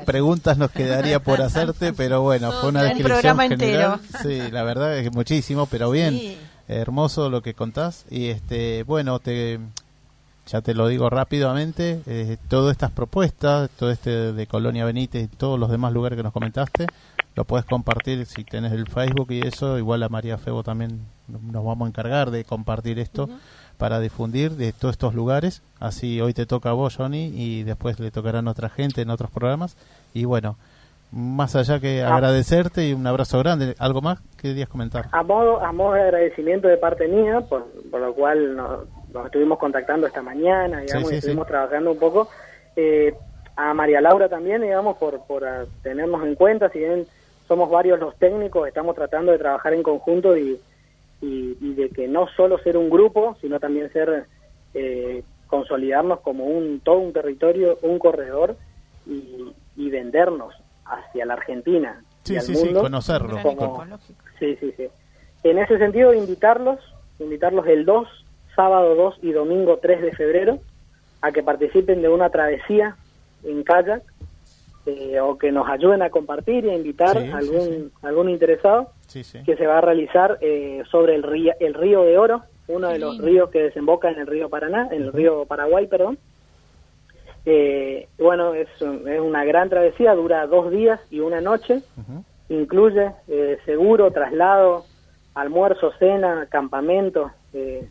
Preguntas nos quedaría por hacerte, pero bueno, fue una Un descripción programa general. entero. Sí, la verdad es que muchísimo, pero bien. Sí. Hermoso lo que contás. Y este, bueno, te ya te lo digo rápidamente, eh, todas estas propuestas, todo este de Colonia Benítez y todos los demás lugares que nos comentaste, lo puedes compartir si tenés el Facebook y eso, igual a María Febo también nos vamos a encargar de compartir esto para difundir de todos estos lugares. Así hoy te toca a vos, Johnny, y después le tocarán a otra gente en otros programas. Y bueno, más allá que Ah. agradecerte y un abrazo grande, ¿algo más que querías comentar? A modo, a modo de agradecimiento de parte mía, por, por lo cual nos, nos estuvimos contactando esta mañana, digamos, Sí, sí, y estuvimos sí. trabajando un poco. Eh, a María Laura también, digamos, por, por ah, tenernos en cuenta, si bien somos varios los técnicos, estamos tratando de trabajar en conjunto y, y, y de que no solo ser un grupo, sino también ser, eh, consolidarnos como un todo un territorio, un corredor y, y vendernos hacia la Argentina Sí, y al sí, sí, mundo conocerlo. como- Con- Sí, sí, sí. En ese sentido, invitarlos, invitarlos el 2, sábado 2 y domingo 3 de febrero, a que participen de una travesía en kayak, eh, o que nos ayuden a compartir y a invitar Sí, sí, a algún, sí. algún interesado, Sí, sí. que se va a realizar eh, sobre el río, el río de Oro, uno de los ríos que desemboca en el río Paraná, en el río Paraguay, perdón. Eh, bueno, es, un- es una gran travesía, dura dos días y una noche, incluye eh, seguro, traslado, almuerzo, cena, campamento, eh,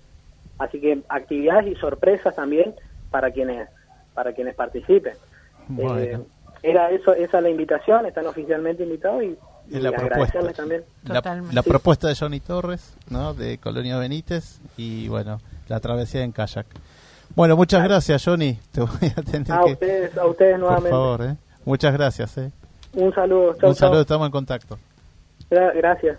así que actividades y sorpresas también para quienes para quienes participen. Bueno. Eh, era eso, esa la invitación, están oficialmente invitados y, y la propuesta. agradecerles también. La, Totalmente. la Sí. propuesta de Johnny Torres, ¿no? De Colonia Benítez y bueno, la travesía en kayak. Bueno, muchas gracias, Johnny. Te voy a tener A que. ustedes, a ustedes Por nuevamente. favor, ¿eh? Muchas gracias, ¿eh? Un saludo. Chau, Un saludo, chau. estamos en contacto. Gra- Gracias.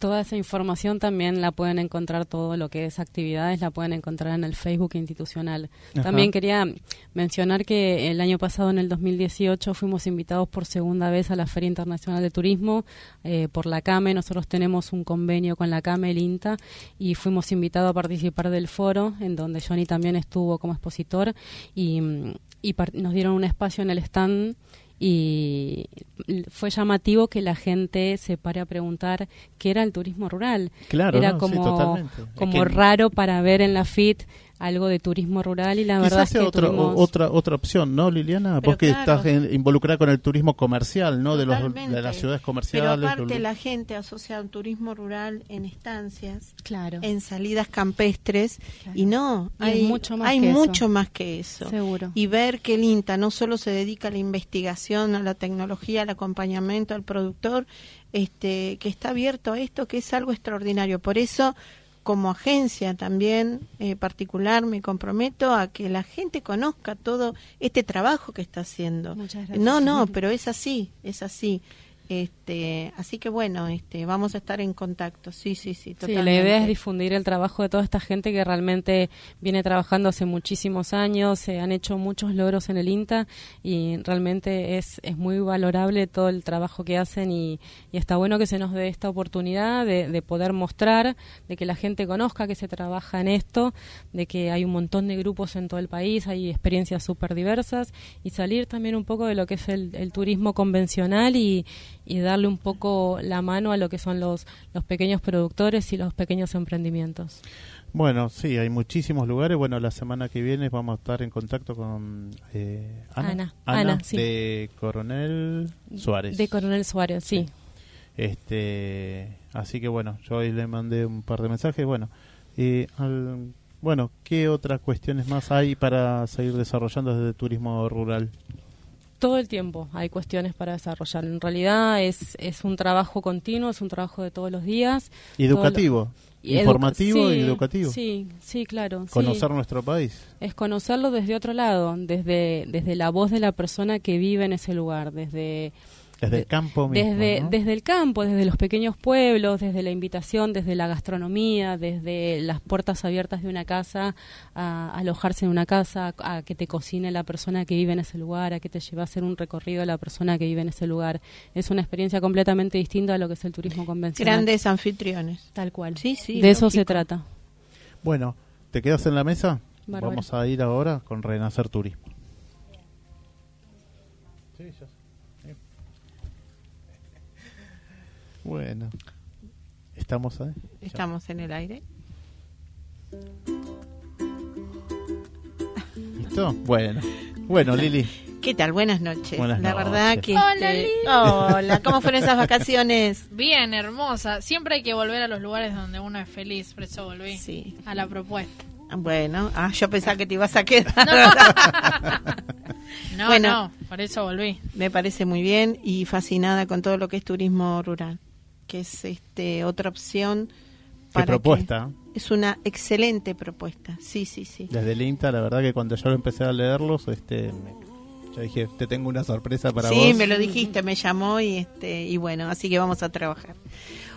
Toda esa información también la pueden encontrar, todo lo que es actividades, la pueden encontrar en el Facebook institucional. Ajá. También quería mencionar que el año pasado, en el 2018, fuimos invitados por segunda vez a la Feria Internacional de Turismo eh, por la CAME. Nosotros tenemos un convenio con la CAME, el INTA, y fuimos invitados a participar del foro, en donde Johnny también estuvo como expositor, y, nos dieron un espacio en el stand y fue llamativo que la gente se pare a preguntar qué era el turismo rural. Claro, era no, sí, como. Es como que- raro para ver en la FIT algo de turismo rural y la verdad Quizás es sea que otra, tuvimos- otra otra opción, ¿no, Liliana? Pero Vos que claro. estás en- involucrada con el turismo comercial, ¿no? De, los, de las ciudades Pero comerciales. aparte los- la gente asocia un turismo rural en estancias, Claro. en salidas campestres y no, Y es hay mucho más hay que eso. mucho más que eso. Seguro. Y ver que el INTA no solo se dedica a la investigación, a la tecnología, al acompañamiento al productor, este, que está abierto a esto, que es algo extraordinario. Por eso, como agencia también eh, particular, me comprometo a que la gente conozca todo este trabajo que está haciendo. Muchas gracias. No, no, pero es así, es así. Este, así que bueno, este, vamos a estar en contacto. Sí, sí, sí. Sí, Totalmente. la idea es difundir el trabajo de toda esta gente que realmente viene trabajando hace muchísimos años, se han hecho muchos logros en el INTA y realmente es, es muy valorable todo el trabajo que hacen y, y está bueno que se nos dé esta oportunidad de, de poder mostrar, de que la gente conozca que se trabaja en esto, de que hay un montón de grupos en todo el país, hay experiencias súper diversas y salir también un poco de lo que es el, el turismo convencional y, y darle un poco la mano a lo que son los, los pequeños productores y los pequeños emprendimientos. Bueno, sí, hay muchísimos lugares. Bueno, la semana que viene vamos a estar en contacto con eh, Ana, Ana, Ana, sí. de Coronel Suárez. De Coronel Suárez, sí. Este, así que bueno, yo hoy le mandé un par de mensajes. Bueno, y al- bueno, ¿qué otras cuestiones más hay para seguir desarrollando desde el turismo rural? Todo el tiempo hay cuestiones para desarrollar. En realidad es, es un trabajo continuo, es un trabajo de todos los días. Educativo, lo- y informativo sí, y educativo. Sí, sí, claro. sí. Conocer nuestro país. Es conocerlo desde otro lado, desde, desde la voz de la persona que vive en ese lugar, desde Desde el campo mismo. desde, ¿no? desde el campo, desde los pequeños pueblos, desde la invitación, desde la gastronomía, desde las puertas abiertas de una casa, a, alojarse en una casa, a que te cocine la persona que vive en ese lugar, a que te lleve a hacer un recorrido la persona que vive en ese lugar. Es una experiencia completamente distinta a lo que es el turismo convencional. Grandes anfitriones. Tal cual. Sí, sí. de eso se trata. Bueno, ¿te quedas en la mesa? Bárbaro. Vamos a ir ahora con Renacer Turismo. Bueno, estamos ahí. Estamos en el aire. ¿Listo? Bueno, bueno, Lili, ¿Qué tal? Buenas noches. Buenas la verdad que... Hola, este, Lili. Hola, ¿cómo fueron esas vacaciones? Bien, hermosa. Siempre hay que volver a los lugares donde uno es feliz, por eso volví Sí. a la propuesta. Bueno, ah, yo pensaba que te ibas a quedar. No, Bueno. no, por eso volví. Me parece muy bien y fascinada con todo lo que es turismo rural, que es este otra opción. Qué para propuesta. que- es una excelente propuesta. Sí, sí, sí. Desde el INTA, la verdad que cuando yo empecé a leerlos, este, me- yo dije, te tengo una sorpresa para sí, vos. me lo dijiste, me llamó y este y bueno, así que vamos a trabajar.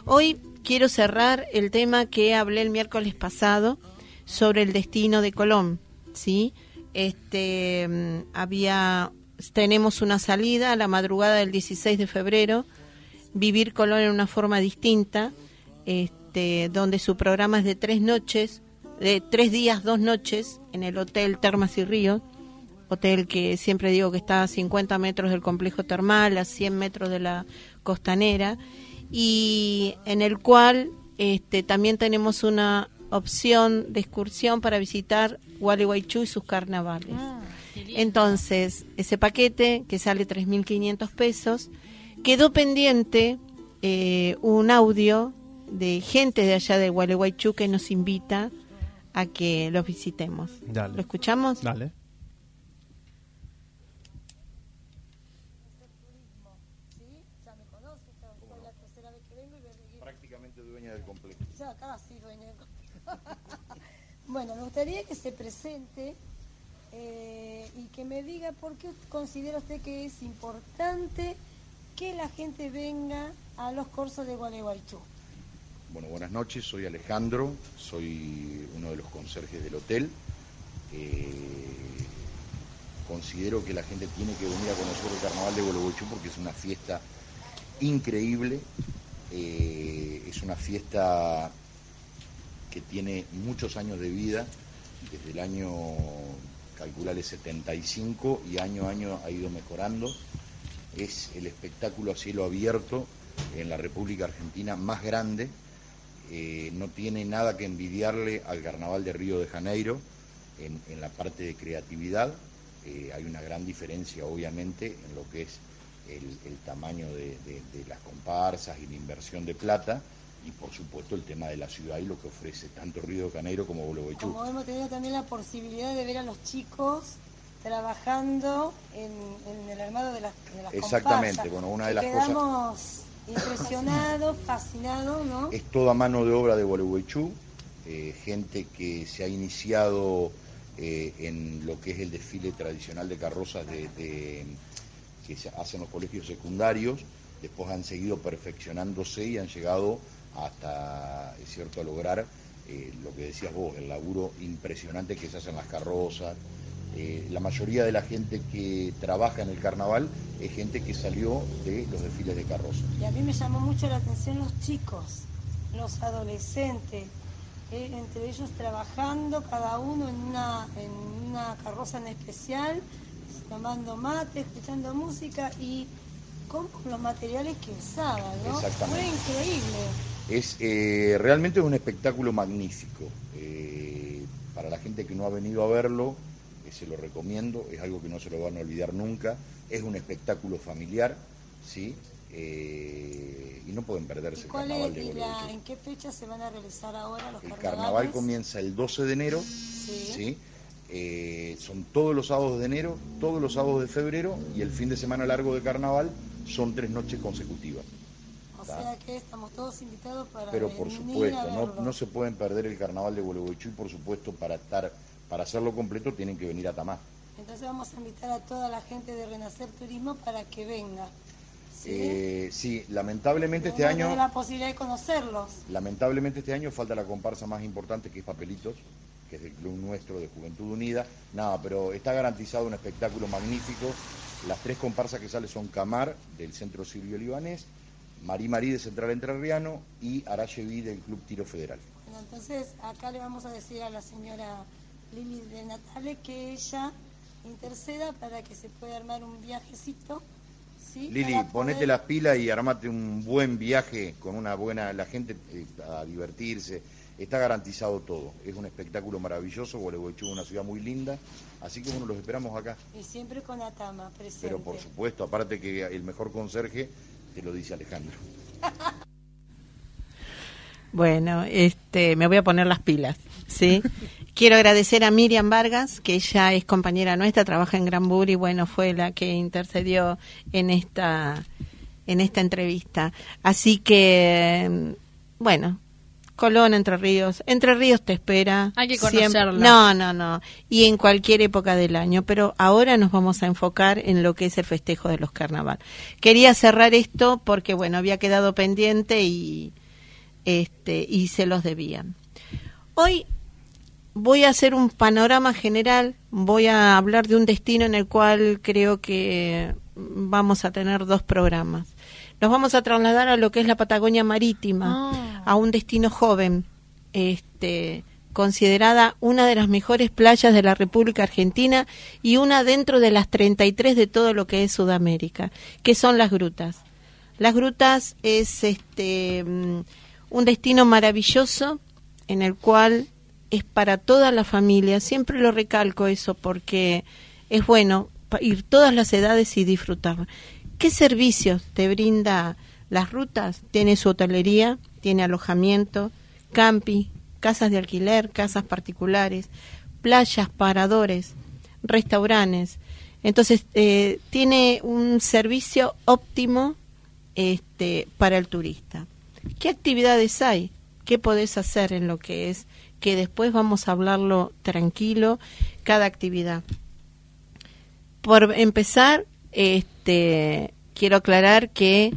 Hoy quiero cerrar el tema que hablé el miércoles pasado sobre el destino de Colón, ¿sí? Este mm, había tenemos una salida a la madrugada del 16 de febrero, vivir Colón en una forma distinta, este donde su programa es de tres noches, de tres días, dos noches en el hotel Termas y Ríos hotel que siempre digo que está a 50 metros del complejo termal, a 100 metros de la costanera, y en el cual este, también tenemos una opción de excursión para visitar Gualeguaychú y sus carnavales. Entonces, ese paquete que sale 3.500 pesos, quedó pendiente eh, un audio de gente de allá de Gualeguaychú que nos invita a que los visitemos. Dale. ¿Lo escuchamos? Dale. Prácticamente dueña del complejo. Ya casi dueño de Bueno, me gustaría que se presente eh, y que me diga por qué considera usted que es importante que la gente venga a los cursos de Gualeguaychú. Bueno, buenas noches, soy Alejandro, soy uno de los conserjes del hotel. Eh, considero que la gente tiene que venir a conocer el carnaval de Gualeguaychú porque es una fiesta increíble, eh, es una fiesta que tiene muchos años de vida, desde el año, calcular, el 75 y año a año ha ido mejorando. Es el espectáculo a cielo abierto en la República Argentina más grande, eh, no tiene nada que envidiarle al Carnaval de Río de Janeiro en, en la parte de creatividad. Eh, hay una gran diferencia, obviamente, en lo que es el, el tamaño de, de- las comparsas y la inversión de plata, y por supuesto el tema de la ciudad y lo que ofrece tanto Río de Janeiro como Gualeguaychú. Como hemos tenido también la posibilidad de ver a los chicos trabajando en, en el armado de las, de las Exactamente, bueno, una de las cosas- quedamos impresionados, fascinados, ¿no? Es toda mano de obra de Gualeguaychú, eh, gente que se ha iniciado eh, en lo que es el desfile tradicional de carrozas de, de- que se hacen los colegios secundarios, después han seguido perfeccionándose y han llegado hasta, es cierto, a lograr eh, lo que decías vos, el laburo impresionante que se hacen las carrozas. Eh, la mayoría de la gente que trabaja en el carnaval es gente que salió de los desfiles de carrozas. Y a mí me llamó mucho la atención los chicos, los adolescentes, eh, entre ellos trabajando cada uno en una, en una carroza en especial, tomando mate, escuchando música y con los materiales que usaban, ¿no? Exactamente. Fue increíble. Es eh, realmente un espectáculo magnífico. Para la gente que no ha venido a verlo, se lo recomiendo, es algo que no se lo van a olvidar nunca. Es un espectáculo familiar, ¿sí? Eh, y no pueden perderse ¿Y el carnaval es, de Gualeguaychú. en qué fecha se van a realizar ahora los El carnavales? carnaval comienza el 12 de enero, Sí. ¿sí? Eh, son todos los sábados de enero, todos los sábados de febrero y el fin de semana largo de carnaval son tres noches consecutivas. O sea que estamos todos invitados para Pero por supuesto, no, no se pueden perder el carnaval de Gualeguaychú y por supuesto para estar, para hacerlo completo tienen que venir a Tamá. Entonces vamos a invitar a toda la gente de Renacer Turismo para que venga. ¿sí? Eh, sí, lamentablemente este año, la posibilidad de conocerlos. lamentablemente este año falta la comparsa más importante que es Papelitos, que es del club nuestro de Juventud Unida. Nada, pero está garantizado un espectáculo magnífico. Las tres comparsas que salen son Camar del Centro Silvio Libanés, Marí Marí de Central Entrerriano y Arayeví del Club Tiro Federal. Bueno, entonces acá le vamos a decir a la señora Lili de Natale que ella interceda para que se pueda armar un viajecito. ¿sí? Lili, Para ponete poder- las pilas y armate un buen viaje con una buena, la gente eh, a divertirse. está garantizado todo. Es un espectáculo maravilloso, Gualeguaychú es una ciudad muy linda, así que bueno, los esperamos acá. Y siempre con Atama presente. Pero por supuesto, aparte que el mejor conserje te lo dice Alejandro. Bueno, este, me voy a poner las pilas, ¿sí? Quiero agradecer a Miriam Vargas, que ella es compañera nuestra, trabaja en Granbury, y bueno, fue la que intercedió en esta, en esta entrevista. Así que, bueno, Colón, Entre Ríos. Entre Ríos te espera. Hay que conocerla. No, no, no. Y en cualquier época del año. Pero ahora nos vamos a enfocar en lo que es el festejo de los carnaval. Quería cerrar esto porque, bueno, había quedado pendiente y, este, y se los debían. Hoy voy a hacer un panorama general. Voy a hablar de un destino en el cual creo que vamos a tener dos programas. Nos vamos a trasladar a lo que es la Patagonia Marítima Ah. a un destino joven, este, considerada una de las mejores playas de la República Argentina y una dentro de las 33 de todo lo que es Sudamérica, que son las grutas. Las grutas es este un destino maravilloso en el cual es para toda la familia. Siempre lo recalco eso porque es bueno ir todas las edades y disfrutar. ¿Qué servicios te brinda las rutas? Tiene su hotelería, tiene alojamiento, campi, casas de alquiler, casas particulares, playas, paradores, restaurantes. Entonces, eh, tiene un servicio óptimo este, para el turista. ¿Qué actividades hay? ¿Qué podés hacer en lo que es? Que después vamos a hablarlo tranquilo, cada actividad. Por empezar, este, quiero aclarar que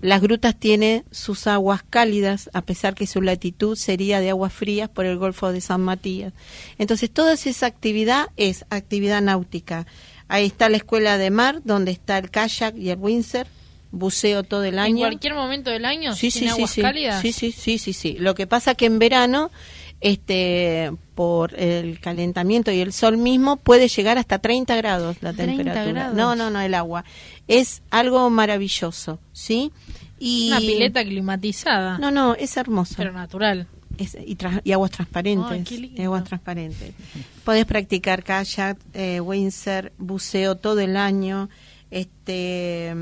las grutas tienen sus aguas cálidas, a pesar que su latitud sería de aguas frías por el Golfo de San Matías. Entonces, toda esa actividad es actividad náutica. Ahí está la escuela de mar, donde está el kayak y el windsurf, buceo todo el En año. cualquier momento del año, Sí, sin sí, sí, aguas sí. cálidas. Sí, sí, sí, sí, sí. Lo que pasa que en verano, este, por el calentamiento y el sol mismo, puede llegar hasta 30 grados la 30 temperatura. grados. No, no, no, el agua. Es algo maravilloso, ¿sí? Y Una pileta climatizada. No, no, es hermoso. Pero natural. Es- y, tra- y aguas transparentes. Ay, y aguas transparentes. Podés practicar kayak, eh, windsurf, buceo todo el año, este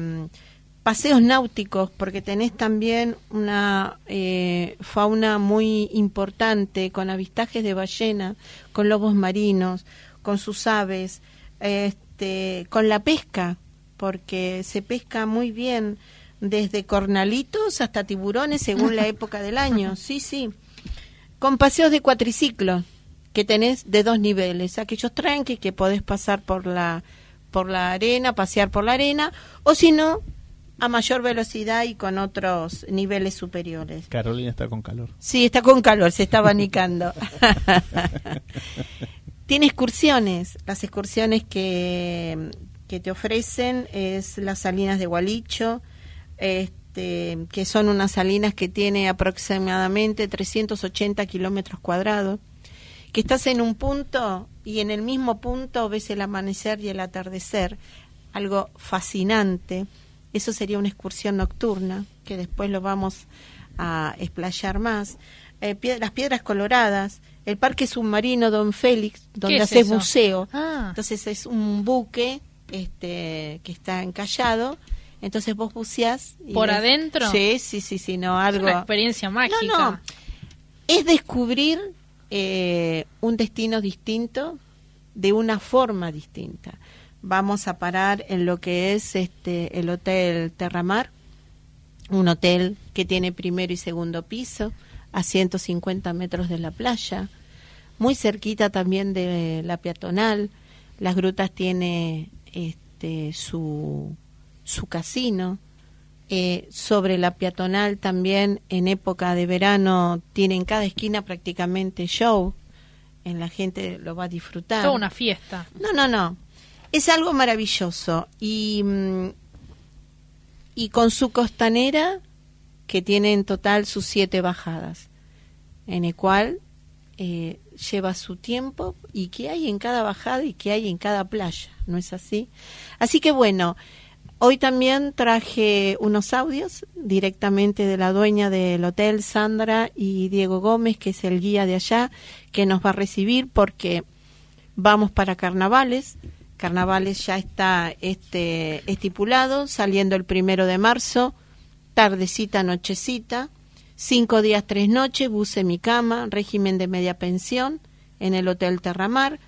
paseos náuticos, porque tenés también una eh, fauna muy importante con avistajes de ballena, con lobos marinos, con sus aves, este, con la pesca, porque se pesca muy bien desde cornalitos hasta tiburones según la época del año. Sí, sí. Con paseos de cuatriciclo que tenés de dos niveles, aquellos tranqui que podés pasar por la por la arena, pasear por la arena, o si no, a mayor velocidad y con otros niveles superiores. Carolina está con calor. Sí, está con calor, se está abanicando. Tiene excursiones. Las excursiones que, que te ofrecen es las salinas de Gualicho, este, que son unas salinas que tiene aproximadamente 380 kilómetros cuadrados, que estás en un punto y en el mismo punto ves el amanecer y el atardecer, algo fascinante. Eso sería una excursión nocturna, que después lo vamos a explayar más. Eh, las piedras coloradas, el parque submarino Don Félix, donde es eso? buceo. Ah. Entonces es un buque este, que está encallado. Entonces vos buceás. y ¿Por ves- adentro? Sí, sí, sí, sí, no, Es algo. una experiencia mágica. No, no. Es descubrir eh, un destino distinto de una forma distinta. Vamos a parar en lo que es este el Hotel Terramar, un hotel que tiene primero y segundo piso, a 150 metros de la playa, muy cerquita también de la peatonal. Las Grutas tiene este su su casino. Eh, sobre la peatonal también en época de verano tienen cada esquina prácticamente show. En la gente lo va a disfrutar. Toda una fiesta. No, no, no. Es algo maravilloso. Y, mm, y con su costanera, que tiene en total sus siete bajadas, en el cual eh, lleva su tiempo y que hay en cada bajada y que hay en cada playa, ¿no es así? Así que bueno, Hoy también traje unos audios directamente de la dueña del hotel, Sandra y Diego Gómez, que es el guía de allá, que nos va a recibir porque vamos para carnavales. Carnavales ya está este, estipulado, saliendo el primero de marzo, tardecita, nochecita, cinco días, tres noches, buce mi cama, régimen de media pensión en el Hotel Terramar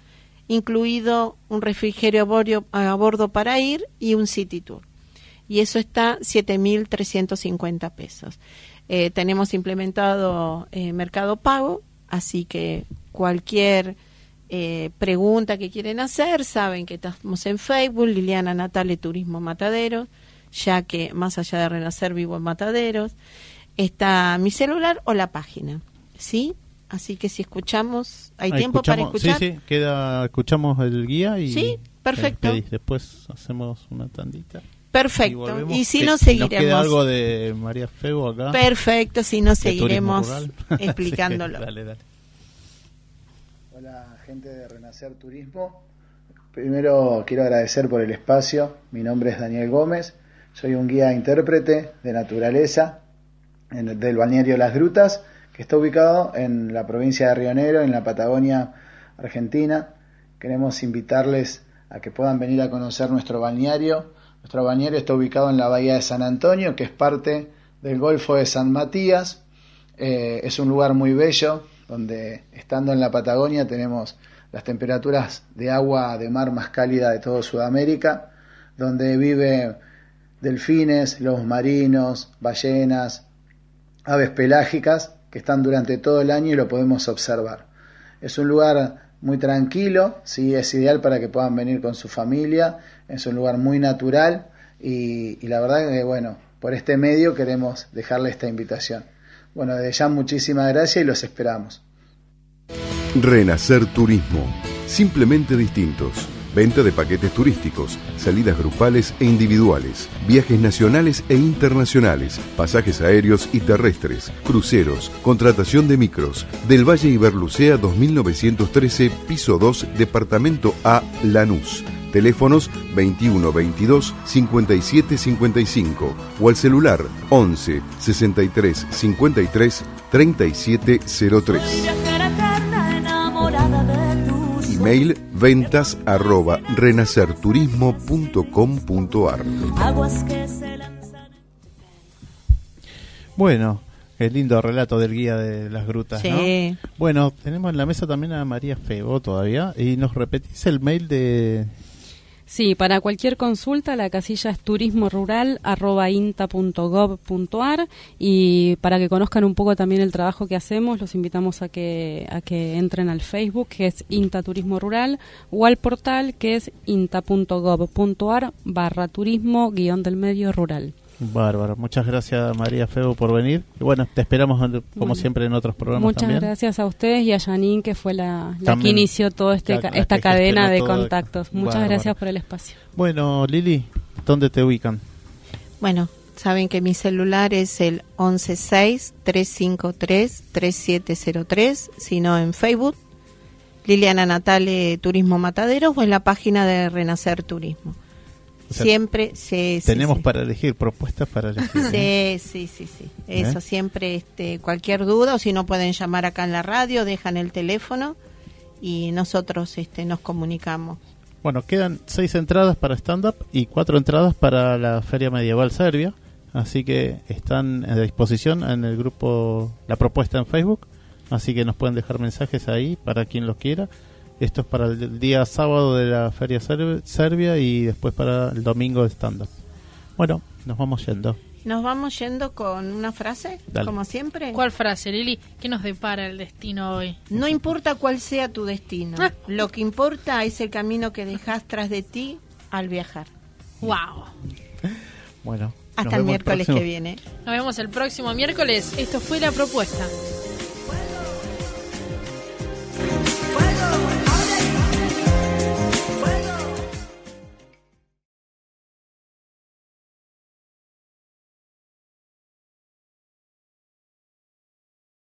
incluido un refrigerio a bordo, para ir y un City Tour. Y eso está 7.350 pesos. Eh, tenemos implementado eh, Mercado Pago, así que cualquier eh, pregunta que quieren hacer, saben que estamos en Facebook, Liliana Natale Turismo Mataderos, ya que más allá de renacer vivo en Mataderos, está mi celular o la página. ¿Sí? Así que si escuchamos, ¿hay Ah, tiempo para escuchar? Sí, sí, queda, escuchamos el guía y... Sí, perfecto. Después hacemos una tandita. Perfecto. Y si no, Nos seguiremos. queda algo de María Fego acá. Perfecto, si no, seguiremos explicándolo. Sí, dale, dale. Hola gente de Renacer Turismo. Primero quiero agradecer por el espacio. Mi nombre es Daniel Gómez. Soy un guía intérprete de naturaleza en- del balneario Las Grutas, que está ubicado en la provincia de Río Negro, en la Patagonia Argentina. Queremos invitarles a que puedan venir a conocer nuestro balneario. Nuestro balneario está ubicado en la bahía de San Antonio, que es parte del Golfo de San Matías. Eh, es un lugar muy bello, donde estando en la Patagonia tenemos las temperaturas de agua de mar más cálida de todo Sudamérica, donde vive delfines, lobos marinos, ballenas, aves pelágicas que están durante todo el año y lo podemos observar. Es un lugar muy tranquilo, sí, es ideal para que puedan venir con su familia, es un lugar muy natural y, y la verdad que bueno, por este medio queremos dejarle esta invitación. Bueno, desde ya muchísimas gracias y los esperamos. Renacer Turismo. Simplemente distintos. Venta de paquetes turísticos, salidas grupales e individuales, viajes nacionales e internacionales, pasajes aéreos y terrestres, cruceros, contratación de micros. Del Valle Iberlucea 2913, piso 2, departamento A, Lanús. Teléfonos 21 22 57 55 o al celular 11 63 53 37 03. Viajera eterna enamorada de tus Email ventas arroba renacerturismo.com.ar aguas que se lanzan. Bueno, el lindo relato del guía de las grutas, Sí. ¿no? Bueno, tenemos en la mesa también a María Fego todavía. ¿Y nos repetís el mail de...? Sí, para cualquier consulta la casilla es turismorural@inta.gov.ar y para que conozcan un poco también el trabajo que hacemos, los invitamos a que a que entren al Facebook que es Inta Turismo Rural o al portal que es inta.gov.ar barra turismo guion del medio rural. Bárbaro, muchas gracias María Fego por venir. Y bueno, te esperamos como Bueno. siempre en otros programas Muchas también. gracias a ustedes y a Janine que fue la, la que inició toda este, ca- esta que cadena de contactos. Muchas Bárbaro. gracias por el espacio. Bueno, Lili, ¿dónde te ubican? Bueno, saben que mi celular es el 116-353-3703, sino en Facebook, Liliana Natale Turismo Mataderos o en la página de Renacer Turismo. O sea, siempre sí, Tenemos sí. para elegir, propuestas para elegir. Sí, sí, sí, sí. Eso ¿Eh? siempre, este, cualquier duda o si no pueden llamar acá en la radio, dejan el teléfono y nosotros este, nos comunicamos. Bueno, quedan seis entradas para stand-up y cuatro entradas para la Feria Medieval Serbia. Así que están a disposición en el grupo La Propuesta en Facebook. Así que nos pueden dejar mensajes ahí para quien los quiera. Esto es para el día sábado de la Feria Serb- Serbia y después para el domingo de stand-up. Bueno, nos vamos yendo. Nos vamos yendo con una frase, Dale. como siempre. ¿Cuál frase, Lili? ¿Qué nos depara el destino hoy? No importa cuál sea tu destino, Ah. lo que importa es el camino que dejas tras de ti al viajar. ¡Wow! Bueno, nos Hasta el vemos miércoles próximo- que viene. Nos vemos el próximo miércoles. Esto fue la propuesta.